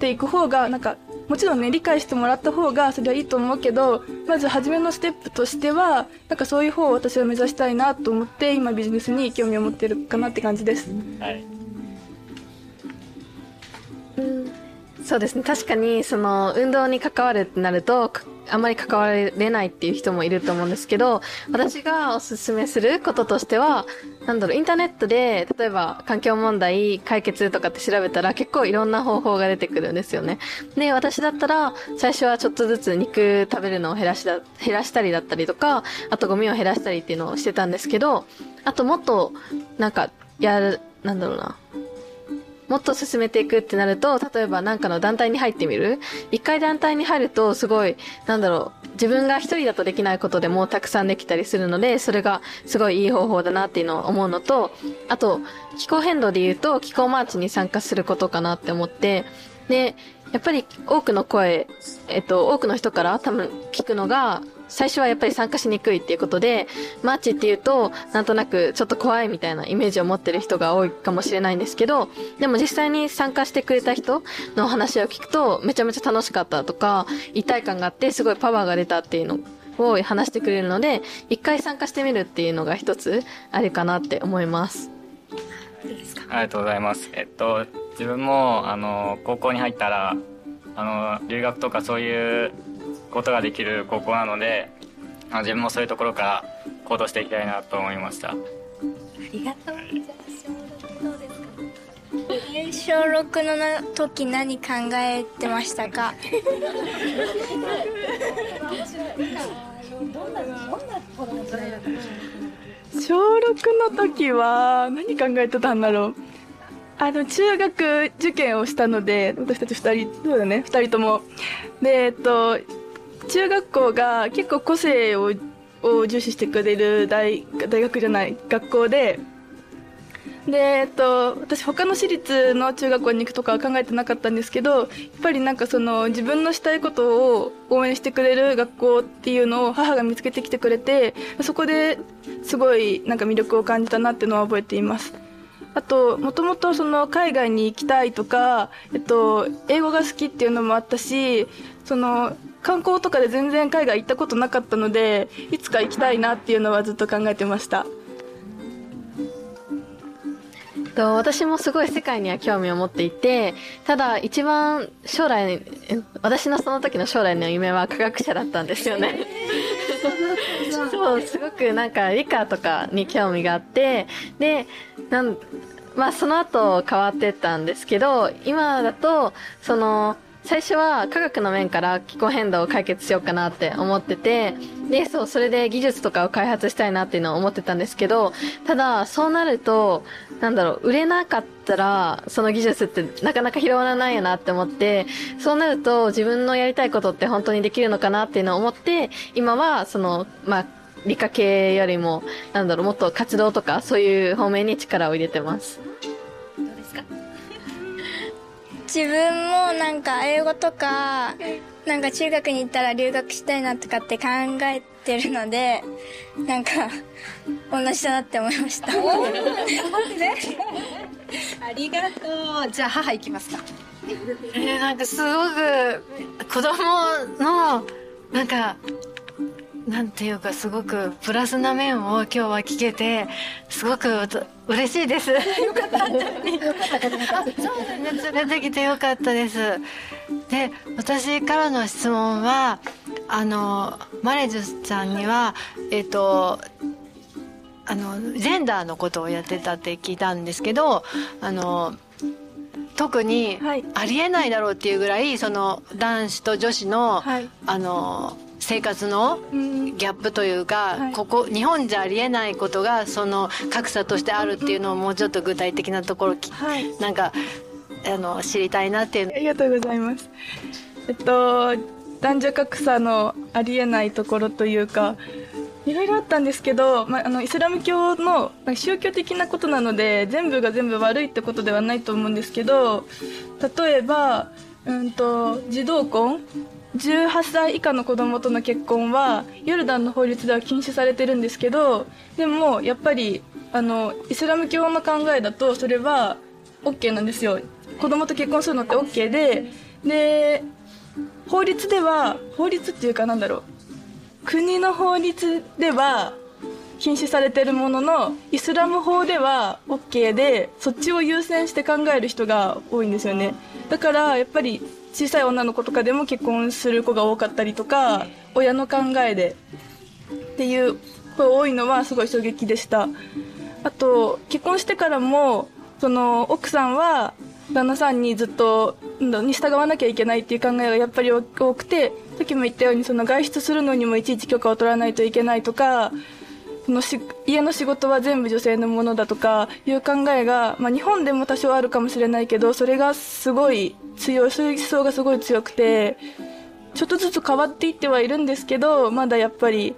ていく方がなんかもちろんね理解してもらった方がそれはいいと思うけどまず初めのステップとしてはなんかそういう方を私は目指したいなと思って今ビジネスに興味を持ってるかなって感じです。はいそうですね。確かにその運動に関わるってなるとあまり関われないっていう人もいると思うんですけど私がおすすめすることとしてはなんだろうインターネットで例えば環境問題解決とかって調べたら結構いろんな方法が出てくるんですよね。で私だったら最初はちょっとずつ肉食べるのを減らしだ減らしたりだったりとかあとゴミを減らしたりっていうのをしてたんですけどあともっとなんかやるなんだろうな。もっと進めていくってなると、例えばなんかの団体に入ってみる？一回団体に入ると、すごい、なんだろう、自分が一人だとできないことでもたくさんできたりするので、それがすごいいい方法だなっていうのを思うのと、あと、気候変動で言うと、気候マーチに参加することかなって思って、で、やっぱり多くの声、えっと、多くの人から多分聞くのが、最初はやっぱり参加しにくいっていうことで、マーチっていうと、なんとなくちょっと怖いみたいなイメージを持ってる人が多いかもしれないんですけど、でも実際に参加してくれた人の話を聞くと、めちゃめちゃ楽しかったとか、一体感があって、すごいパワーが出たっていうのを話してくれるので、一回参加してみるっていうのが一つあるかなって思います。ありがとうございます。えっと、自分も、あの、高校に入ったら、あの、留学とかそういうことができる高校なので、自分もそういうところから行動していきたいなと思いました。ありがとう。小六どうですか？小6のな時何考えてましたか？小6の時は何考えてたんだろう？あの中学受験をしたので私たち2人そうだね2人ともでえっと中学校が結構個性をを重視してくれる大大学じゃない学校でで、えっと、私他の私立の中学校に行くとかは考えてなかったんですけどやっぱりなんかその自分のしたいことを応援してくれる学校っていうのを母が見つけてきてくれてそこですごいなんか魅力を感じたなっていうのは覚えています。あともともとその海外に行きたいとか、えっと、英語が好きっていうのもあったしその観光とかで全然海外行ったことなかったのでいつか行きたいなっていうのはずっと考えてましたと私もすごい世界には興味を持っていて、ただ一番将来、え私のその時の将来の夢は科学者だったんですよね。そう、すごくなんか理科とかに興味があって、で、なん、まあその後変わってったんですけど、今だと、その、最初は科学の面から気候変動を解決しようかなって思ってて、で、そう、それで技術とかを開発したいなっていうのを思ってたんですけど、ただ、そうなると、なんだろう、売れなかったら、その技術ってなかなか広まらないよなって思って、そうなると自分のやりたいことって本当にできるのかなっていうのを思って、今は、その、まあ、理科系よりも、なんだろう、もっと活動とか、そういう方面に力を入れてます。どうですか？自分もなんか英語とかなんか中学に行ったら留学したいなとかって考えてるのでなんか同じだなって思いましたありがとう。じゃあ母行きますか。えー、なんかすごく子供のなんかなんていうかすごくプラスな面を今日は聞けてすごく嬉しいです。よかった。そうですね。連れてきてよかったです。で、私からの質問はあのマレジュさんにはえっ、ー、とあのジェンダーのことをやってたって聞いたんですけどあの特にありえないだろうっていうぐらいその男子と女子の、はい、あの生活のギャップというか、はい、ここ日本じゃありえないことがその格差としてあるっていうのをもうちょっと具体的なところ、はい、なんかあの知りたいなっていうありがとうございます。えっと男女格差のありえないところというかいろいろあったんですけど、まあ、あのイスラム教の宗教的なことなので全部が全部悪いってことではないと思うんですけど例えば、うんと、児童婚18歳以下の子供との結婚はヨルダンの法律では禁止されてるんですけどでもやっぱりあのイスラム教の考えだとそれは OK なんですよ。子供と結婚するのって OK でで法律では法律っていうかなんだろう。国の法律では禁止されてるもののイスラム法では OK でそっちを優先して考える人が多いんですよね。だからやっぱり小さい女の子とかでも結婚する子が多かったりとか親の考えでっていう子が多いのはすごい衝撃でした。あと結婚してからもその奥さんは旦那さんにずっとに従わなきゃいけないっていう考えがやっぱり多くてさっきも言ったようにその外出するのにもいちいち許可を取らないといけないとかそのし家の仕事は全部女性のものだとかいう考えが、まあ、日本でも多少あるかもしれないけどそれがすごい強いそういう思想がすごい強くてちょっとずつ変わっていってはいるんですけどまだやっぱり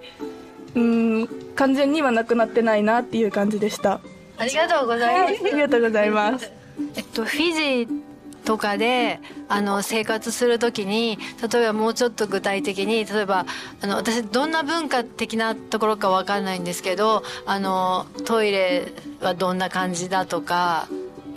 うん完全にはなくなってないなっていう感じでした。ありがとうございます、ありがとうございます。えっとフィジーとかであの生活する時に例えばもうちょっと具体的に例えばあの私どんな文化的なところか分かんないんですけどあのトイレはどんな感じだとか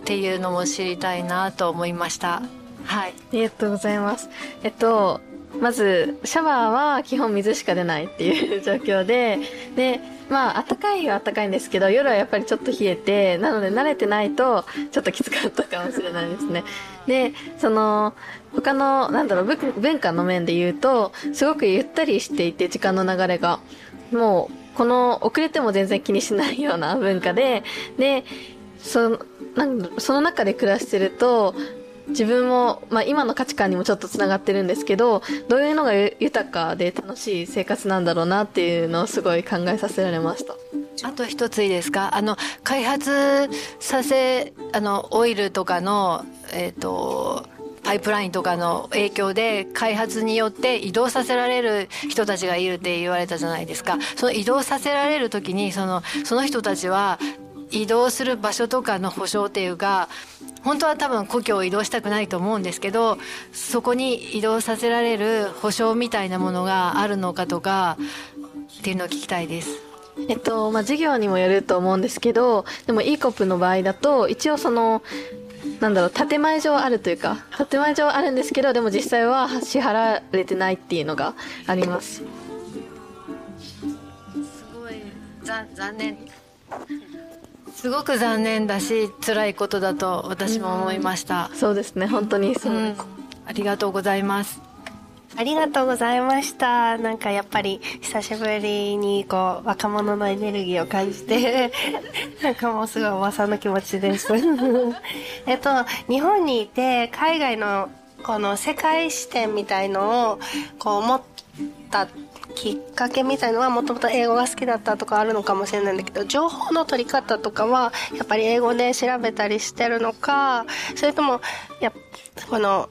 っていうのも知りたいなと思いました。はい。ありがとうございます。えっと、まず、シャワーは基本水しか出ないっていう 状況で、で、まあ、暖かいは暖かいんですけど、夜はやっぱりちょっと冷えて、なので慣れてないと、ちょっときつかったかもしれないですね。で、その、他の、なんだろう、文化の面で言うと、すごくゆったりしていて、時間の流れが。もう、この、遅れても全然気にしないような文化で、で、その、なんその中で暮らしてると、自分も、まあ、今の価値観にもちょっとつながってるんですけどどういうのが豊かで楽しい生活なんだろうなっていうのをすごい考えさせられました。あと一ついいですか？あの開発させあのオイルとかのえっ、ー、とパイプラインとかの影響で開発によって移動させられる人たちがいるって言われたじゃないですか。その移動させられる時にそのその人たちは移動する場所とかの保証っていうか本当は多分故郷を移動したくないと思うんですけどそこに移動させられる保証みたいなものがあるのかとかっていうのを聞きたいです。えっと、まあ、事業にもよると思うんですけど、でも e コップの場合だと、一応その、なんだろう、建前上あるというか、建前上あるんですけど、でも実際は支払われてないっていうのがあります。すごい、残念。すごく残念だし辛いことだと私も思いました、うん、そうですね本当にそう、うん、ありがとうございますありがとうございました。なんかやっぱり久しぶりにこう若者のエネルギーを感じて、なんかもうすごいおばさんの気持ちです。えっと、日本にいて海外のこの世界視点みたいのをこう持ったきっかけみたいのはもともと英語が好きだったとかあるのかもしれないんだけど情報の取り方とかはやっぱり英語で調べたりしてるのかそれともやこの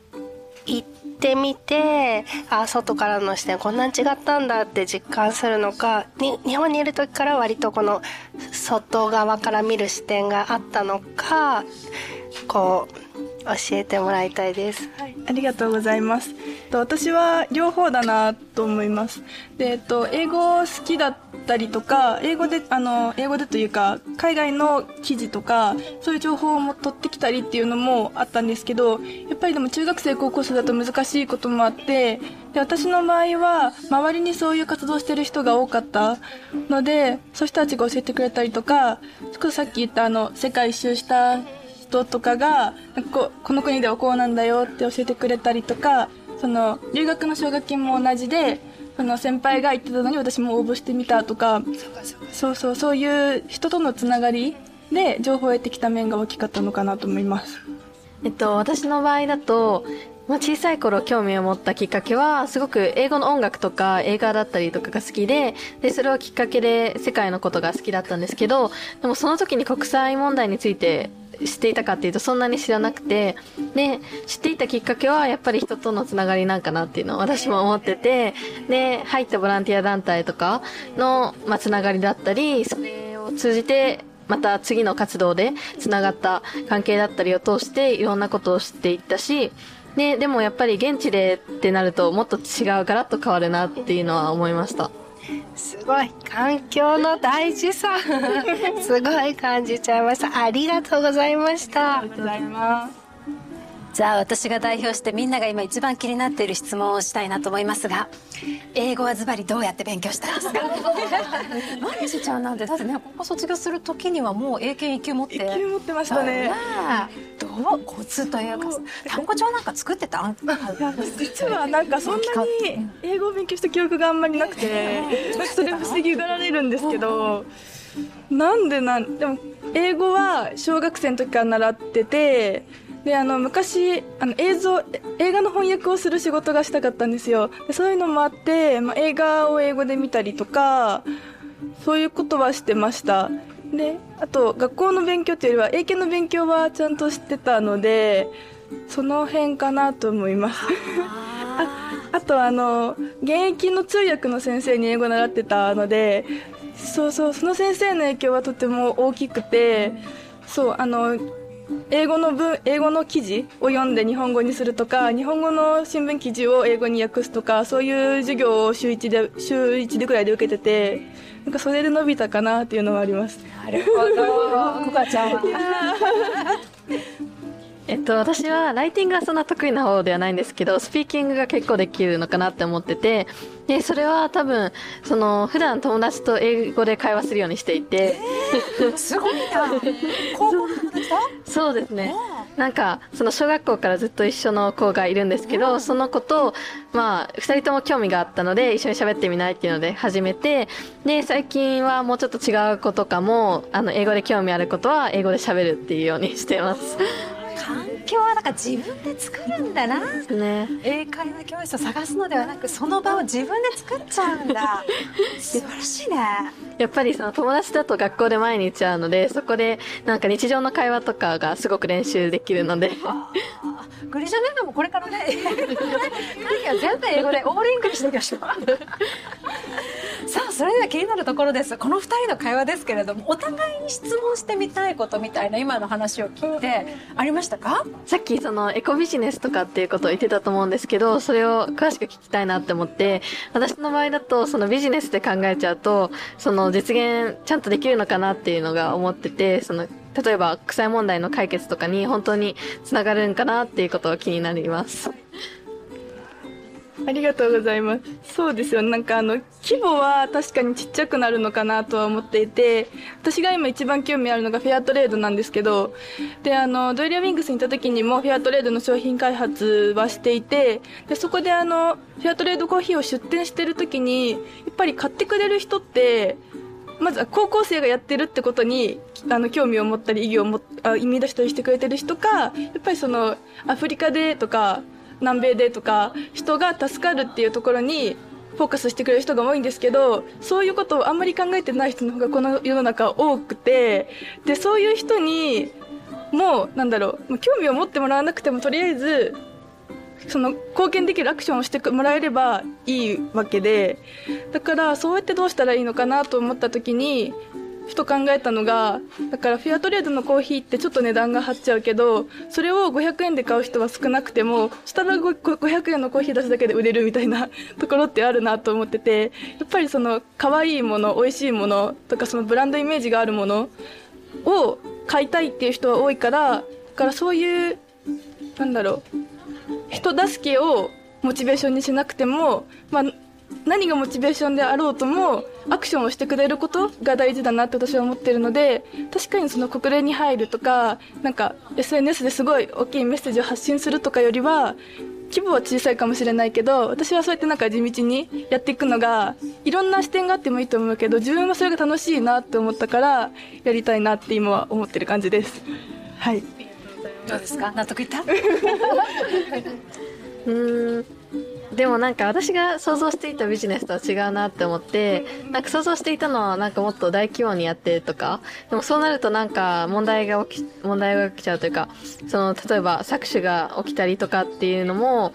行ってみてあ外からの視点こんなに違ったんだって実感するのかに日本にいる時から割とこの外側から見る視点があったのかこう教えてもらいたいです。はい、ありがとうございます。と私は両方だなと思います。で、えっと英語好きだったりとか英語であの英語でというか海外の記事とかそういう情報をも取ってきたりっていうのもあったんですけどやっぱりでも中学生高校生だと難しいこともあってで私の場合は周りにそういう活動してる人が多かったのでそういう人たちが教えてくれたりとかさっき言ったあの世界一周した人とかがここの国ではこうなんだよって教えてくれたりとかその留学の奨学金も同じでその先輩が言ってたのに私も応募してみたとかそうそうそういう人とのつながりで情報を得てきた面が大きかったのかなと思います。えっと、私の場合だと、まあ、小さい頃興味を持ったきっかけはすごく英語の音楽とか映画だったりとかが好きででそれをきっかけで世界のことが好きだったんですけどでもその時に国際問題について知っていたかっていうとそんなに知らなくて。で知っていたきっかけはやっぱり人とのつながりなんかなっていうのを私も思ってて。で入ったボランティア団体とかの、まあ、つながりだったりそれを通じてまた次の活動でつながった関係だったりを通していろんなことを知っていったし。ででもやっぱり現地でってなるともっと違うガラッと変わるなっていうのは思いました。すごい。環境の大事さ。すごい感じちゃいました。ありがとうございました。ありがとうございます。じゃあ私が代表してみんなが今一番気になっている質問をしたいなと思いますが英語はズバリどうやって勉強したんですか？マリシちゃんなんてだってね。ここ卒業する時にはもう英検1級持って。1級持ってましたね。どう？コツというか単語帳なんか作ってた？ん実はなんかそんなに英語を勉強した記憶があんまりなくてそれ不思議がられるんですけどなんでなんでも英語は小学生の時から習っててであの昔あの映像映画の翻訳をする仕事がしたかったんですよ。でそういうのもあって、まあ、映画を英語で見たりとかそういうことはしてました。であと学校の勉強っていうよりは英検の勉強はちゃんと知ってたのでその辺かなと思います。あ あとあの現役の通訳の先生に英語習ってたのでそうそうその先生の影響はとても大きくてそうあの英語の文英語の記事を読んで日本語にするとか日本語の新聞記事を英語に訳すとかそういう授業を週1で週1でぐらいで受けててなんかそれで伸びたかなっていうのはあります。なるほど。コカちゃんは？えっと、私はライティングがそんな得意な方ではないんですけど、スピーキングが結構できるのかなって思ってて、で、それは多分、その、普段友達と英語で会話するようにしていて。えー、すごいな。高校の友達そうですね。なんか、その小学校からずっと一緒の子がいるんですけど、その子と、まあ、二人とも興味があったので、一緒に喋ってみないっていうので始めて、で、最近はもうちょっと違う子とかも、あの、英語で興味あることは英語で喋るっていうようにしてます。環境はだから自分で作るんだな、ね、英会話教室を探すのではなくその場を自分で作っちゃうんだ。素晴らしいね。やっぱりその友達だと学校で毎日会うのでそこでなんか日常の会話とかがすごく練習できるのでグリジャネードもこれからね。何が全部英語でオールイングリッシュでいきましょう。さあそれでは気になるところです。この2人の会話ですけれどもお互いに質問してみたいことみたいな今の話を聞いてありましたか？さっきそのエコビジネスとかっていうことを言ってたと思うんですけどそれを詳しく聞きたいなって思って私の場合だとそのビジネスで考えちゃうとその実現ちゃんとできるのかなっていうのが思っててその例えば国際問題の解決とかに本当につながるんかなっていうことが気になります。ありがとうございます。そうですよ。なんかあの、規模は確かにちっちゃくなるのかなとは思っていて、私が今一番興味あるのがフェアトレードなんですけど、で、あの、ドイリアウィングスに行った時にもフェアトレードの商品開発はしていて、で、そこであの、フェアトレードコーヒーを出店してる時に、やっぱり買ってくれる人って、まず高校生がやってるってことにあの興味を持ったり意義をもあ意味出したりしてくれてる人かやっぱりそのアフリカでとか南米でとか人が助かるっていうところにフォーカスしてくれる人が多いんですけどそういうことをあんまり考えてない人の方がこの世の中多くてでそういう人にもうなんだろう興味を持ってもらわなくてもとりあえずその貢献できるアクションをしてもらえればいいわけでだからそうやってどうしたらいいのかなと思った時にふと考えたのがだからフェアトレードのコーヒーってちょっと値段が張っちゃうけどそれを500円で買う人は少なくても下の500円のコーヒー出すだけで売れるみたいな ところってあるなと思っててやっぱりその可愛いもの美味しいものとかそのブランドイメージがあるものを買いたいっていう人は多いからだからそういうなんだろう人助けをモチベーションにしなくても、まあ、何がモチベーションであろうともアクションをしてくれることが大事だなって私は思ってるので確かにその国連に入るとかなんか SNS ですごい大きいメッセージを発信するとかよりは規模は小さいかもしれないけど私はそうやってなんか地道にやっていくのがいろんな視点があってもいいと思うけど自分はそれが楽しいなって思ったからやりたいなって今は思ってる感じです。はい。どうですか？納得いった？うん。でもなんか私が想像していたビジネスとは違うなって思ってなんか想像していたのはなんかもっと大規模にやってとかでもそうなるとなんか問題が起き問題が起きちゃうというかその例えば搾取が起きたりとかっていうのも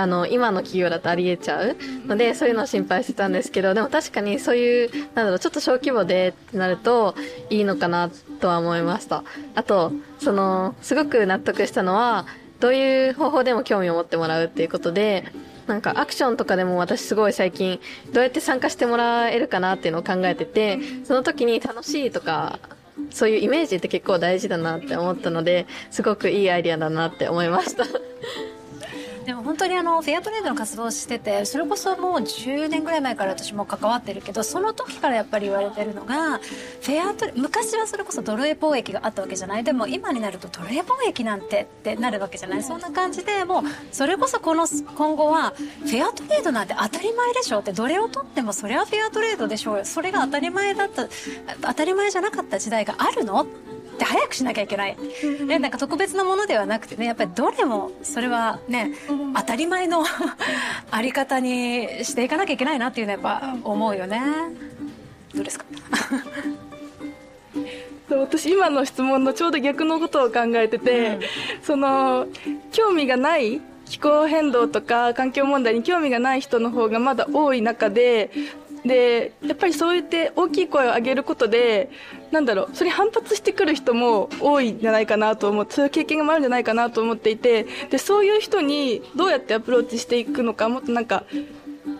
あの今の企業だとありえちゃう。のでそういうのを心配してたんですけどでも確かにそういうなんだろうちょっと小規模でってなるといいのかなとは思いました。あとそのすごく納得したのはどういう方法でも興味を持ってもらうっていうことでなんかアクションとかでも私すごい最近どうやって参加してもらえるかなっていうのを考えててその時に楽しいとかそういうイメージって結構大事だなって思ったのですごくいいアイデアだなって思いました。でも本当にあのフェアトレードの活動をしててそれこそもう10年ぐらい前から私も関わってるけどその時からやっぱり言われてるのがフェアトレ昔はそれこそドルエ貿易があったわけじゃない？でも今になるとドルエ貿易なんてってなるわけじゃない？そんな感じでもうそれこそこの今後はフェアトレードなんて当たり前でしょ？ってどれをとってもそれはフェアトレードでしょうよ。それが当たり前だった当たり前じゃなかった時代があるの？って早くしなきゃいけない。で、なんか特別なものではなくてね、やっぱりどれもそれはね、当たり前の あり方にしていかなきゃいけないなっていうのはやっぱ思うよね。どうですか？私今の質問のちょうど逆のことを考えてて、その興味がない気候変動とか環境問題に興味がない人の方がまだ多い中ででやっぱりそう言って大きい声を上げることでなんだろうそれ反発してくる人も多いんじゃないかなと思ってそういう経験があるんじゃないかなと思っていてでそういう人にどうやってアプローチしていくのかもっとなんか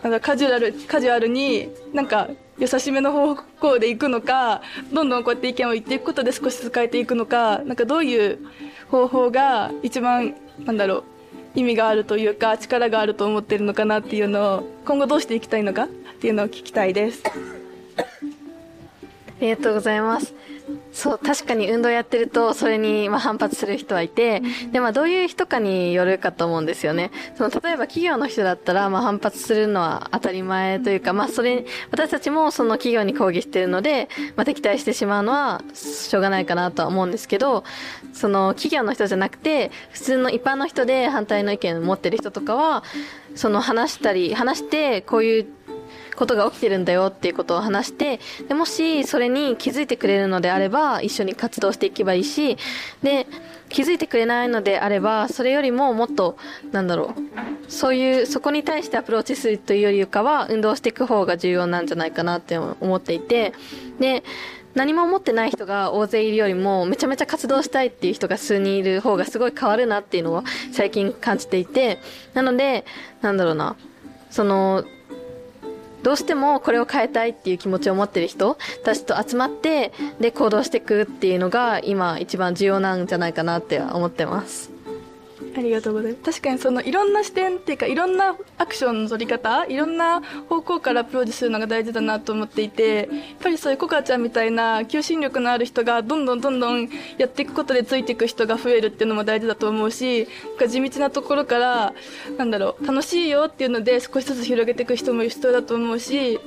なんかカジュアルカジュアルになんか優しめの方向でいくのかどんどんこうやって意見を言っていくことで少しずつ変えていくのかなんかどういう方法が一番なんだろう意味があるというか力があると思ってるのかなっていうのを今後どうしていきたいのかっていうのを聞きたいです。ありがとうございます。そう、確かに運動やってると、それにま反発する人はいて、で、まあどういう人かによるかと思うんですよね。その、例えば企業の人だったら、まあ反発するのは当たり前というか、まあそれ、私たちもその企業に抗議してるので、まあ敵対してしまうのはしょうがないかなとは思うんですけど、その企業の人じゃなくて、普通の一般の人で反対の意見を持ってる人とかは、その話したり、話して、こういうことが起きてるんだよっていうことを話して、でもしそれに気づいてくれるのであれば、一緒に活動していけばいいし、で、気づいてくれないのであれば、それよりももっと、なんだろう、そういう、そこに対してアプローチするというよりかは、運動していく方が重要なんじゃないかなって思っていて、で、何も持ってない人が大勢いるよりも、めちゃめちゃ活動したいっていう人が数人いる方がすごい変わるなっていうのを最近感じていて、なので、なんだろうな、その、どうしてもこれを変えたいっていう気持ちを持ってる人たちと集まって、で、行動していくっていうのが今一番重要なんじゃないかなって思ってます。ありがとうございます。確かにそのいろんな視点っていうかいろんなアクションの取り方いろんな方向からアプローチするのが大事だなと思っていてやっぱりそういうコカちゃんみたいな求心力のある人がどんどんどんどんやっていくことでついていく人が増えるっていうのも大事だと思うしなんか地道なところからなんだろう楽しいよっていうので少しずつ広げていく人も必要だと思うし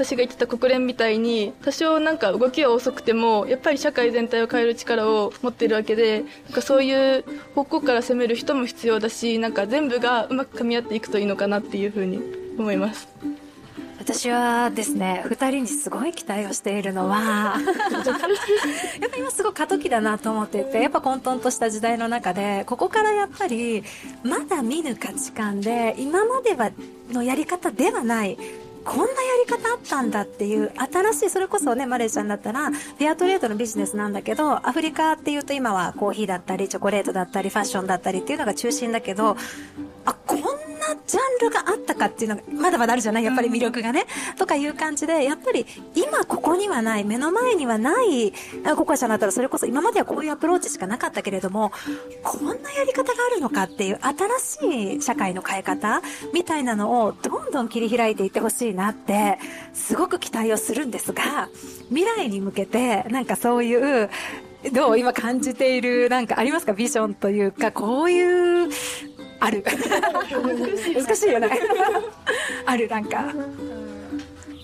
私が言ってた国連みたいに多少なんか動きは遅くてもやっぱり社会全体を変える力を持っているわけでなんかそういう方向から攻める人も必要だしなんか全部がうまく噛み合っていくといいのかなっていうふうに思います。私はですね2人にすごい期待をしているのは やっぱ今すごい過渡期だなと思っていてやっぱ混沌とした時代の中でここからやっぱりまだ見ぬ価値観で今まではのやり方ではないこんなやり方あったんだっていう新しいそれこそねマレーちゃんだったらフェアトレードのビジネスなんだけどアフリカっていうと今はコーヒーだったりチョコレートだったりファッションだったりっていうのが中心だけどあこんなジャンルがあったかっていうのがまだまだあるじゃない？やっぱり魅力がね、とかいう感じでやっぱり今ここにはない目の前にはないあココアちゃんだったらそれこそ今まではこういうアプローチしかなかったけれどもこんなやり方があるのかっていう新しい社会の変え方みたいなのをどんどん切り開いていってほしいなってすごく期待をするんですが未来に向けてなんかそういうどう今感じているなんかありますか？ビジョンというかこういうある。難しい。よね。あるなんか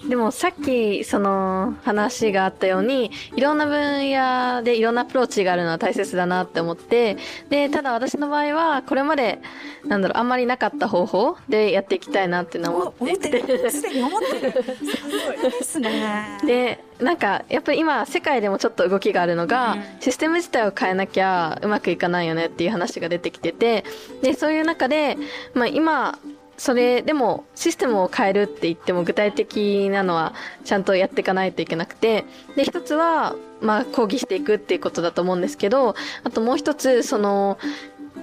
でもさっきその話があったようにいろんな分野でいろんなアプローチがあるのは大切だなって思ってでただ私の場合はこれまでなんだろうあんまりなかった方法でやっていきたいなっていうのを思っていてすでに思ってる。すごい。ですね。でなんかやっぱり今世界でもちょっと動きがあるのが、システム自体を変えなきゃうまくいかないよねっていう話が出てきててでそういう中で、まあ、今それでもシステムを変えるって言っても具体的なのはちゃんとやっていかないといけなくてで一つはまあ抗議していくっていうことだと思うんですけどあともう一つその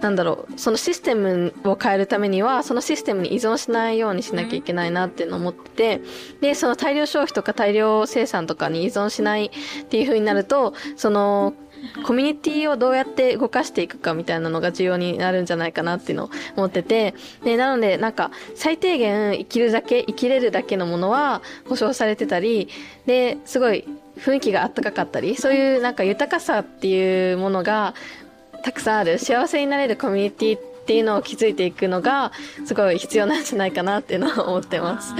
なんだろうそのシステムを変えるためにはそのシステムに依存しないようにしなきゃいけないなっていうのを思っててでその大量消費とか大量生産とかに依存しないっていう風になるとそのコミュニティをどうやって動かしていくかみたいなのが重要になるんじゃないかなっていうのを思ってて、で、なのでなんか最低限生きるだけ、生きれるだけのものは保証されてたり、で、すごい雰囲気があったかかったり、そういうなんか豊かさっていうものがたくさんある、幸せになれるコミュニティっていうのを築いていくのがすごい必要なんじゃないかなっていうのを思ってます。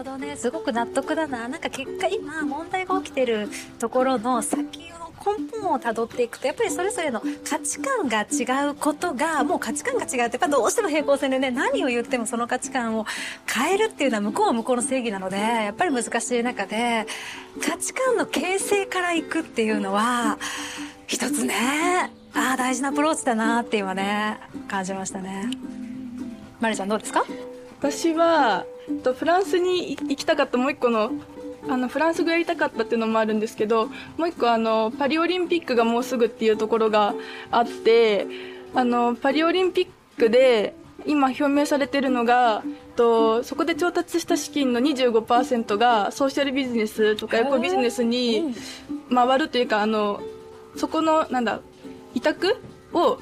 ほどね。すごく納得だな。なんか結果今問題が起きてるところの先の根本をたどっていくとやっぱりそれぞれの価値観が違うことがもう価値観が違うってやっぱどうしても平行線でね何を言ってもその価値観を変えるっていうのは向こうは向こうの正義なのでやっぱり難しい中で価値観の形成からいくっていうのは一つねああ大事なアプローチだなって今ね感じましたね。マリちゃんどうですか？私はフランスに行きたかったもう一個のあのフランス語やりたかったっていうのもあるんですけどもう一個あのパリオリンピックがもうすぐっていうところがあってあのパリオリンピックで今表明されてるのがとそこで調達した資金の25%がソーシャルビジネスとかエコビジネスに回るというかあのそこのなんだ委託を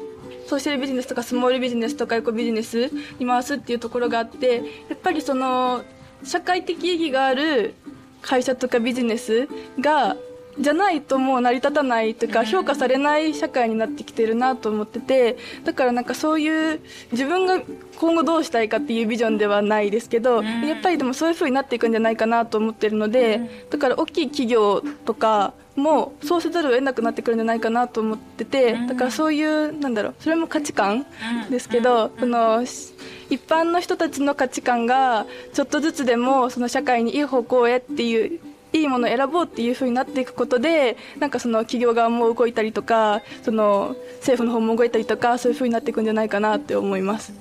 ソーシャルビジネスとかスモールビジネスとかエコビジネスに回すっていうところがあってやっぱりその社会的意義がある会社とかビジネスがじゃないともう成り立たないというか評価されない社会になってきてるなと思っててだからなんかそういう自分が今後どうしたいかっていうビジョンではないですけどやっぱりでもそういう風になっていくんじゃないかなと思ってるのでだから大きい企業とかもそうせざるを得なくなってくるんじゃないかなと思っててだからそういうなんだろうそれも価値観ですけどその一般の人たちの価値観がちょっとずつでもその社会にいい方向へっていういいものを選ぼうっていう風になっていくことでなんかその企業側も動いたりとかその政府の方も動いたりとかそういう風になっていくんじゃないかなって思います。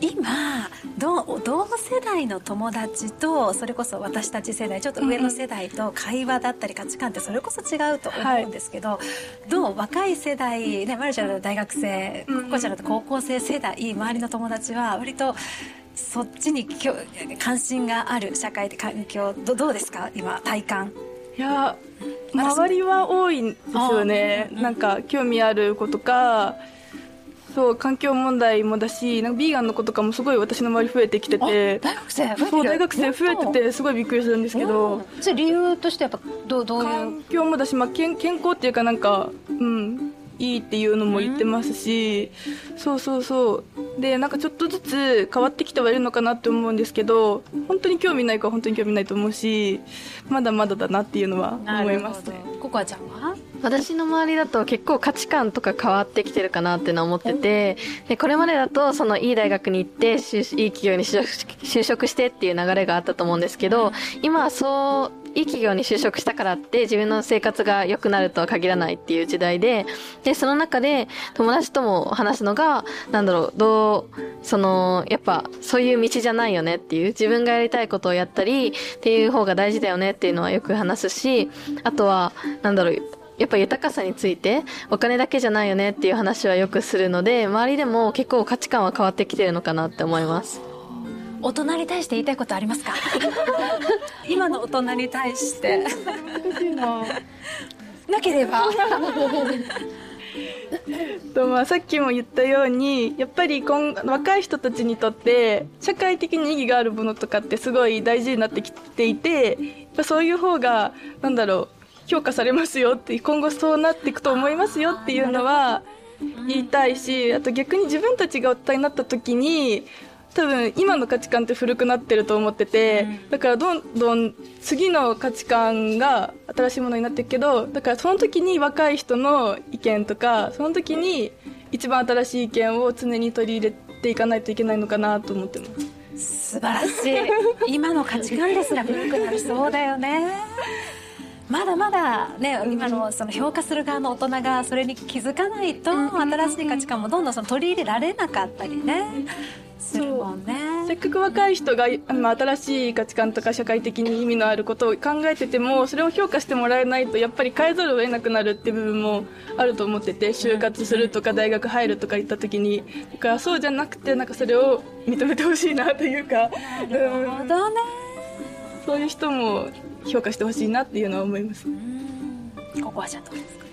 今同同世代の友達とそれこそ私たち世代ちょっと上の世代と会話だったり価値観ってそれこそ違うと思うんですけど、どう若い世代ねマルちゃんだと大学生ココちゃんだと高校生世代周りの友達は割とそっちに関心がある社会で環境どどうですか今体感？いや周りは多いんですよね。なんか興味ある子とかそう環境問題もだしなんかビーガンの子とかもすごい私の周り増えてきてて。大学生増えてる？そう大学生増えててすごいびっくりするんですけど。それ理由としてやっぱどうどういう？環境もだし、まあ、健健康っていうかなんかうんいいっていうのも言ってますし、そうそうそう。でなんかちょっとずつ変わってきてはいるのかなって思うんですけど本当に興味ない子は本当に興味ないと思うしまだまだだなっていうのは思いますね。ココアちゃんは？私の周りだと結構価値観とか変わってきてるかなってのは思っててでこれまでだとそのいい大学に行っていい企業に就職就職してっていう流れがあったと思うんですけど今はそういい企業に就職したからって自分の生活が良くなるとは限らないっていう時代で、で、その中で友達とも話すのが、なんだろう、どう、その、やっぱそういう道じゃないよねっていう、自分がやりたいことをやったりっていう方が大事だよねっていうのはよく話すし、あとは、なんだろう、やっぱ豊かさについてお金だけじゃないよねっていう話はよくするので周りでも結構価値観は変わってきてるのかなって思います。大人に対して言いたいことありますか？今の大人に対して。な。ければ。とまあさっきも言ったようにやっぱり今若い人たちにとって社会的に意義があるものとかってすごい大事になってきていてそういう方がなんだろう評価されますよって今後そうなっていくと思いますよっていうのは言いたいしあと逆に自分たちが大人になった時に多分今の価値観って古くなってると思ってて、だからどんどん次の価値観が新しいものになっていくけどだからその時に若い人の意見とかその時に一番新しい意見を常に取り入れていかないといけないのかなと思ってます。素晴らしい。今の価値観ですら古くなりそうだよねまだまだね、今のその評価する側の大人がそれに気づかないと、新しい価値観もどんどんその取り入れられなかったりね、するもんね。せっかく若い人があの新しい価値観とか社会的に意味のあることを考えててもそれを評価してもらえないとやっぱり変えざるを得なくなるっていう部分もあると思ってて就活するとか大学入るとか言った時に。だからそうじゃなくてなんかそれを認めてほしいなというか。なるほどね、うん、そういう人も評価してほしいなっていうのは思います。ここはちゃんとですか。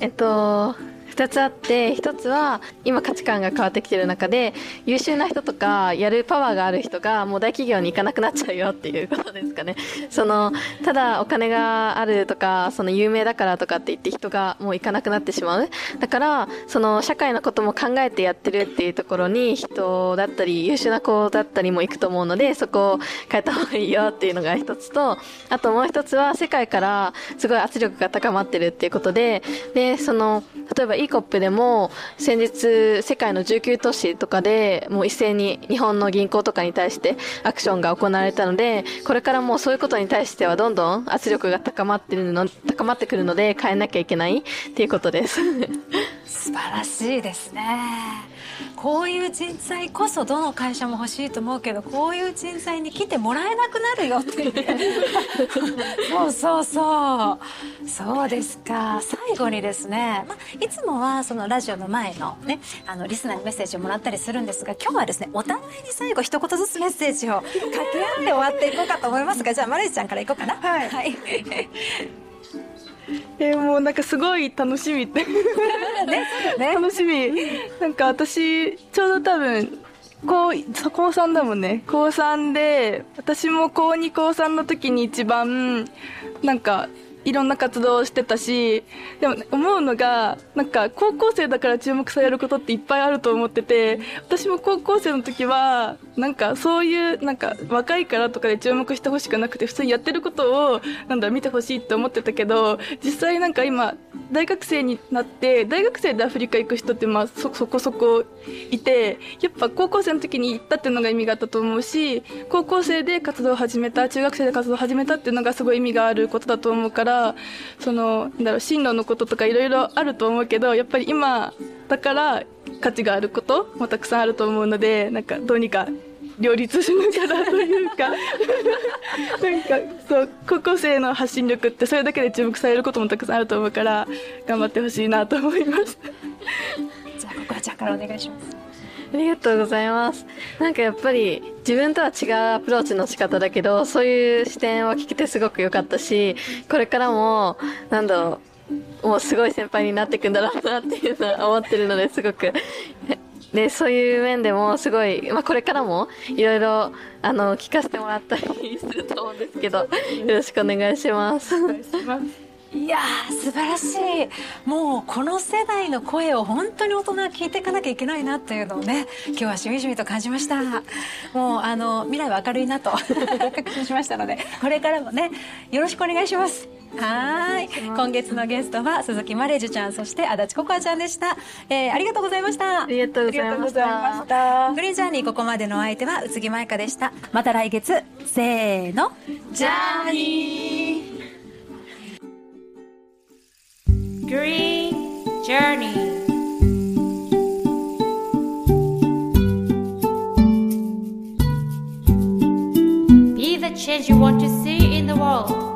えっと。2つあって1つは今価値観が変わってきてる中で優秀な人とかやるパワーがある人がもう大企業に行かなくなっちゃうよっていうことですかね。そのただお金があるとかその有名だからとかって言って人がもう行かなくなってしまう。だからその社会のことも考えてやってるっていうところに人だったり優秀な子だったりも行くと思うのでそこを変えた方がいいよっていうのが1つとあともう1つは世界からすごい圧力が高まってるっていうことででその例えば e コップでも先日世界の19都市とかでもう一斉に日本の銀行とかに対してアクションが行われたのでこれからもうそういうことに対してはどんどん圧力が高まってるの 高まってくるので変えなきゃいけないっていうことです。素晴らしいですね。こういう人材こそどの会社も欲しいと思うけどこういう人材に来てもらえなくなるよって そうそうそう。そうですか。最後にですね、まあ、いつもはそのラジオの前のねあのリスナーにメッセージをもらったりするんですが今日はですねお互いに最後一言ずつメッセージを掛け合って終わっていこうかと思いますがじゃあマルちゃんからいこうかな。はい、はい えー、もうなんかすごい楽しみって。ねね、楽しみ。なんか私ちょうど多分高高3だもんね。高3で私も高2高3の時に一番なんかいろんな活動をしてたしでも思うのがなんか高校生だから注目されることっていっぱいあると思ってて私も高校生の時はなんかそういうなんか若いからとかで注目してほしくなくて普通にやってることをなんだ見てほしいって思ってたけど実際なんか今大学生になって大学生でアフリカ行く人ってまあそそこそこいてやっぱ高校生の時に行ったっていうのが意味があったと思うし高校生で活動を始めた中学生で活動を始めたっていうのがすごい意味があることだと思うからそのなんだろう進路のこととかいろいろあると思うけどやっぱり今だから価値があることもたくさんあると思うのでなんかどうにか両立しながらというか。なんかそう高校生の発信力ってそれだけで注目されることもたくさんあると思うから頑張ってほしいなと思います。じゃあここはちゃんからお願いしますありがとうございます。なんかやっぱり自分とは違うアプローチの仕方だけど、そういう視点を聞けてすごく良かったし、これからも、なんだろう、もうすごい先輩になっていくんだろうなっていうのは思ってるのですごく。で、そういう面でもすごい、まあこれからもいろいろ、あの、聞かせてもらったりすると思うんですけど、よろしくお願いします。お願いします。いやー素晴らしい。もうこの世代の声を本当に大人は聞いていかなきゃいけないなっていうのをね今日はしみじみと感じました。もうあの未来は明るいなと。確信しましたのでこれからもねよろしくお願いします。はい。今月のゲストは鈴木マレージュちゃんそして足立ココアちゃんでした、えー、ありがとうございました。ありがとうございました。グリーンジャーニーここまでのお相手は宇津木舞香でした。また来月。せーの。ジャーニー Green Journey. Be the change you want to see in the world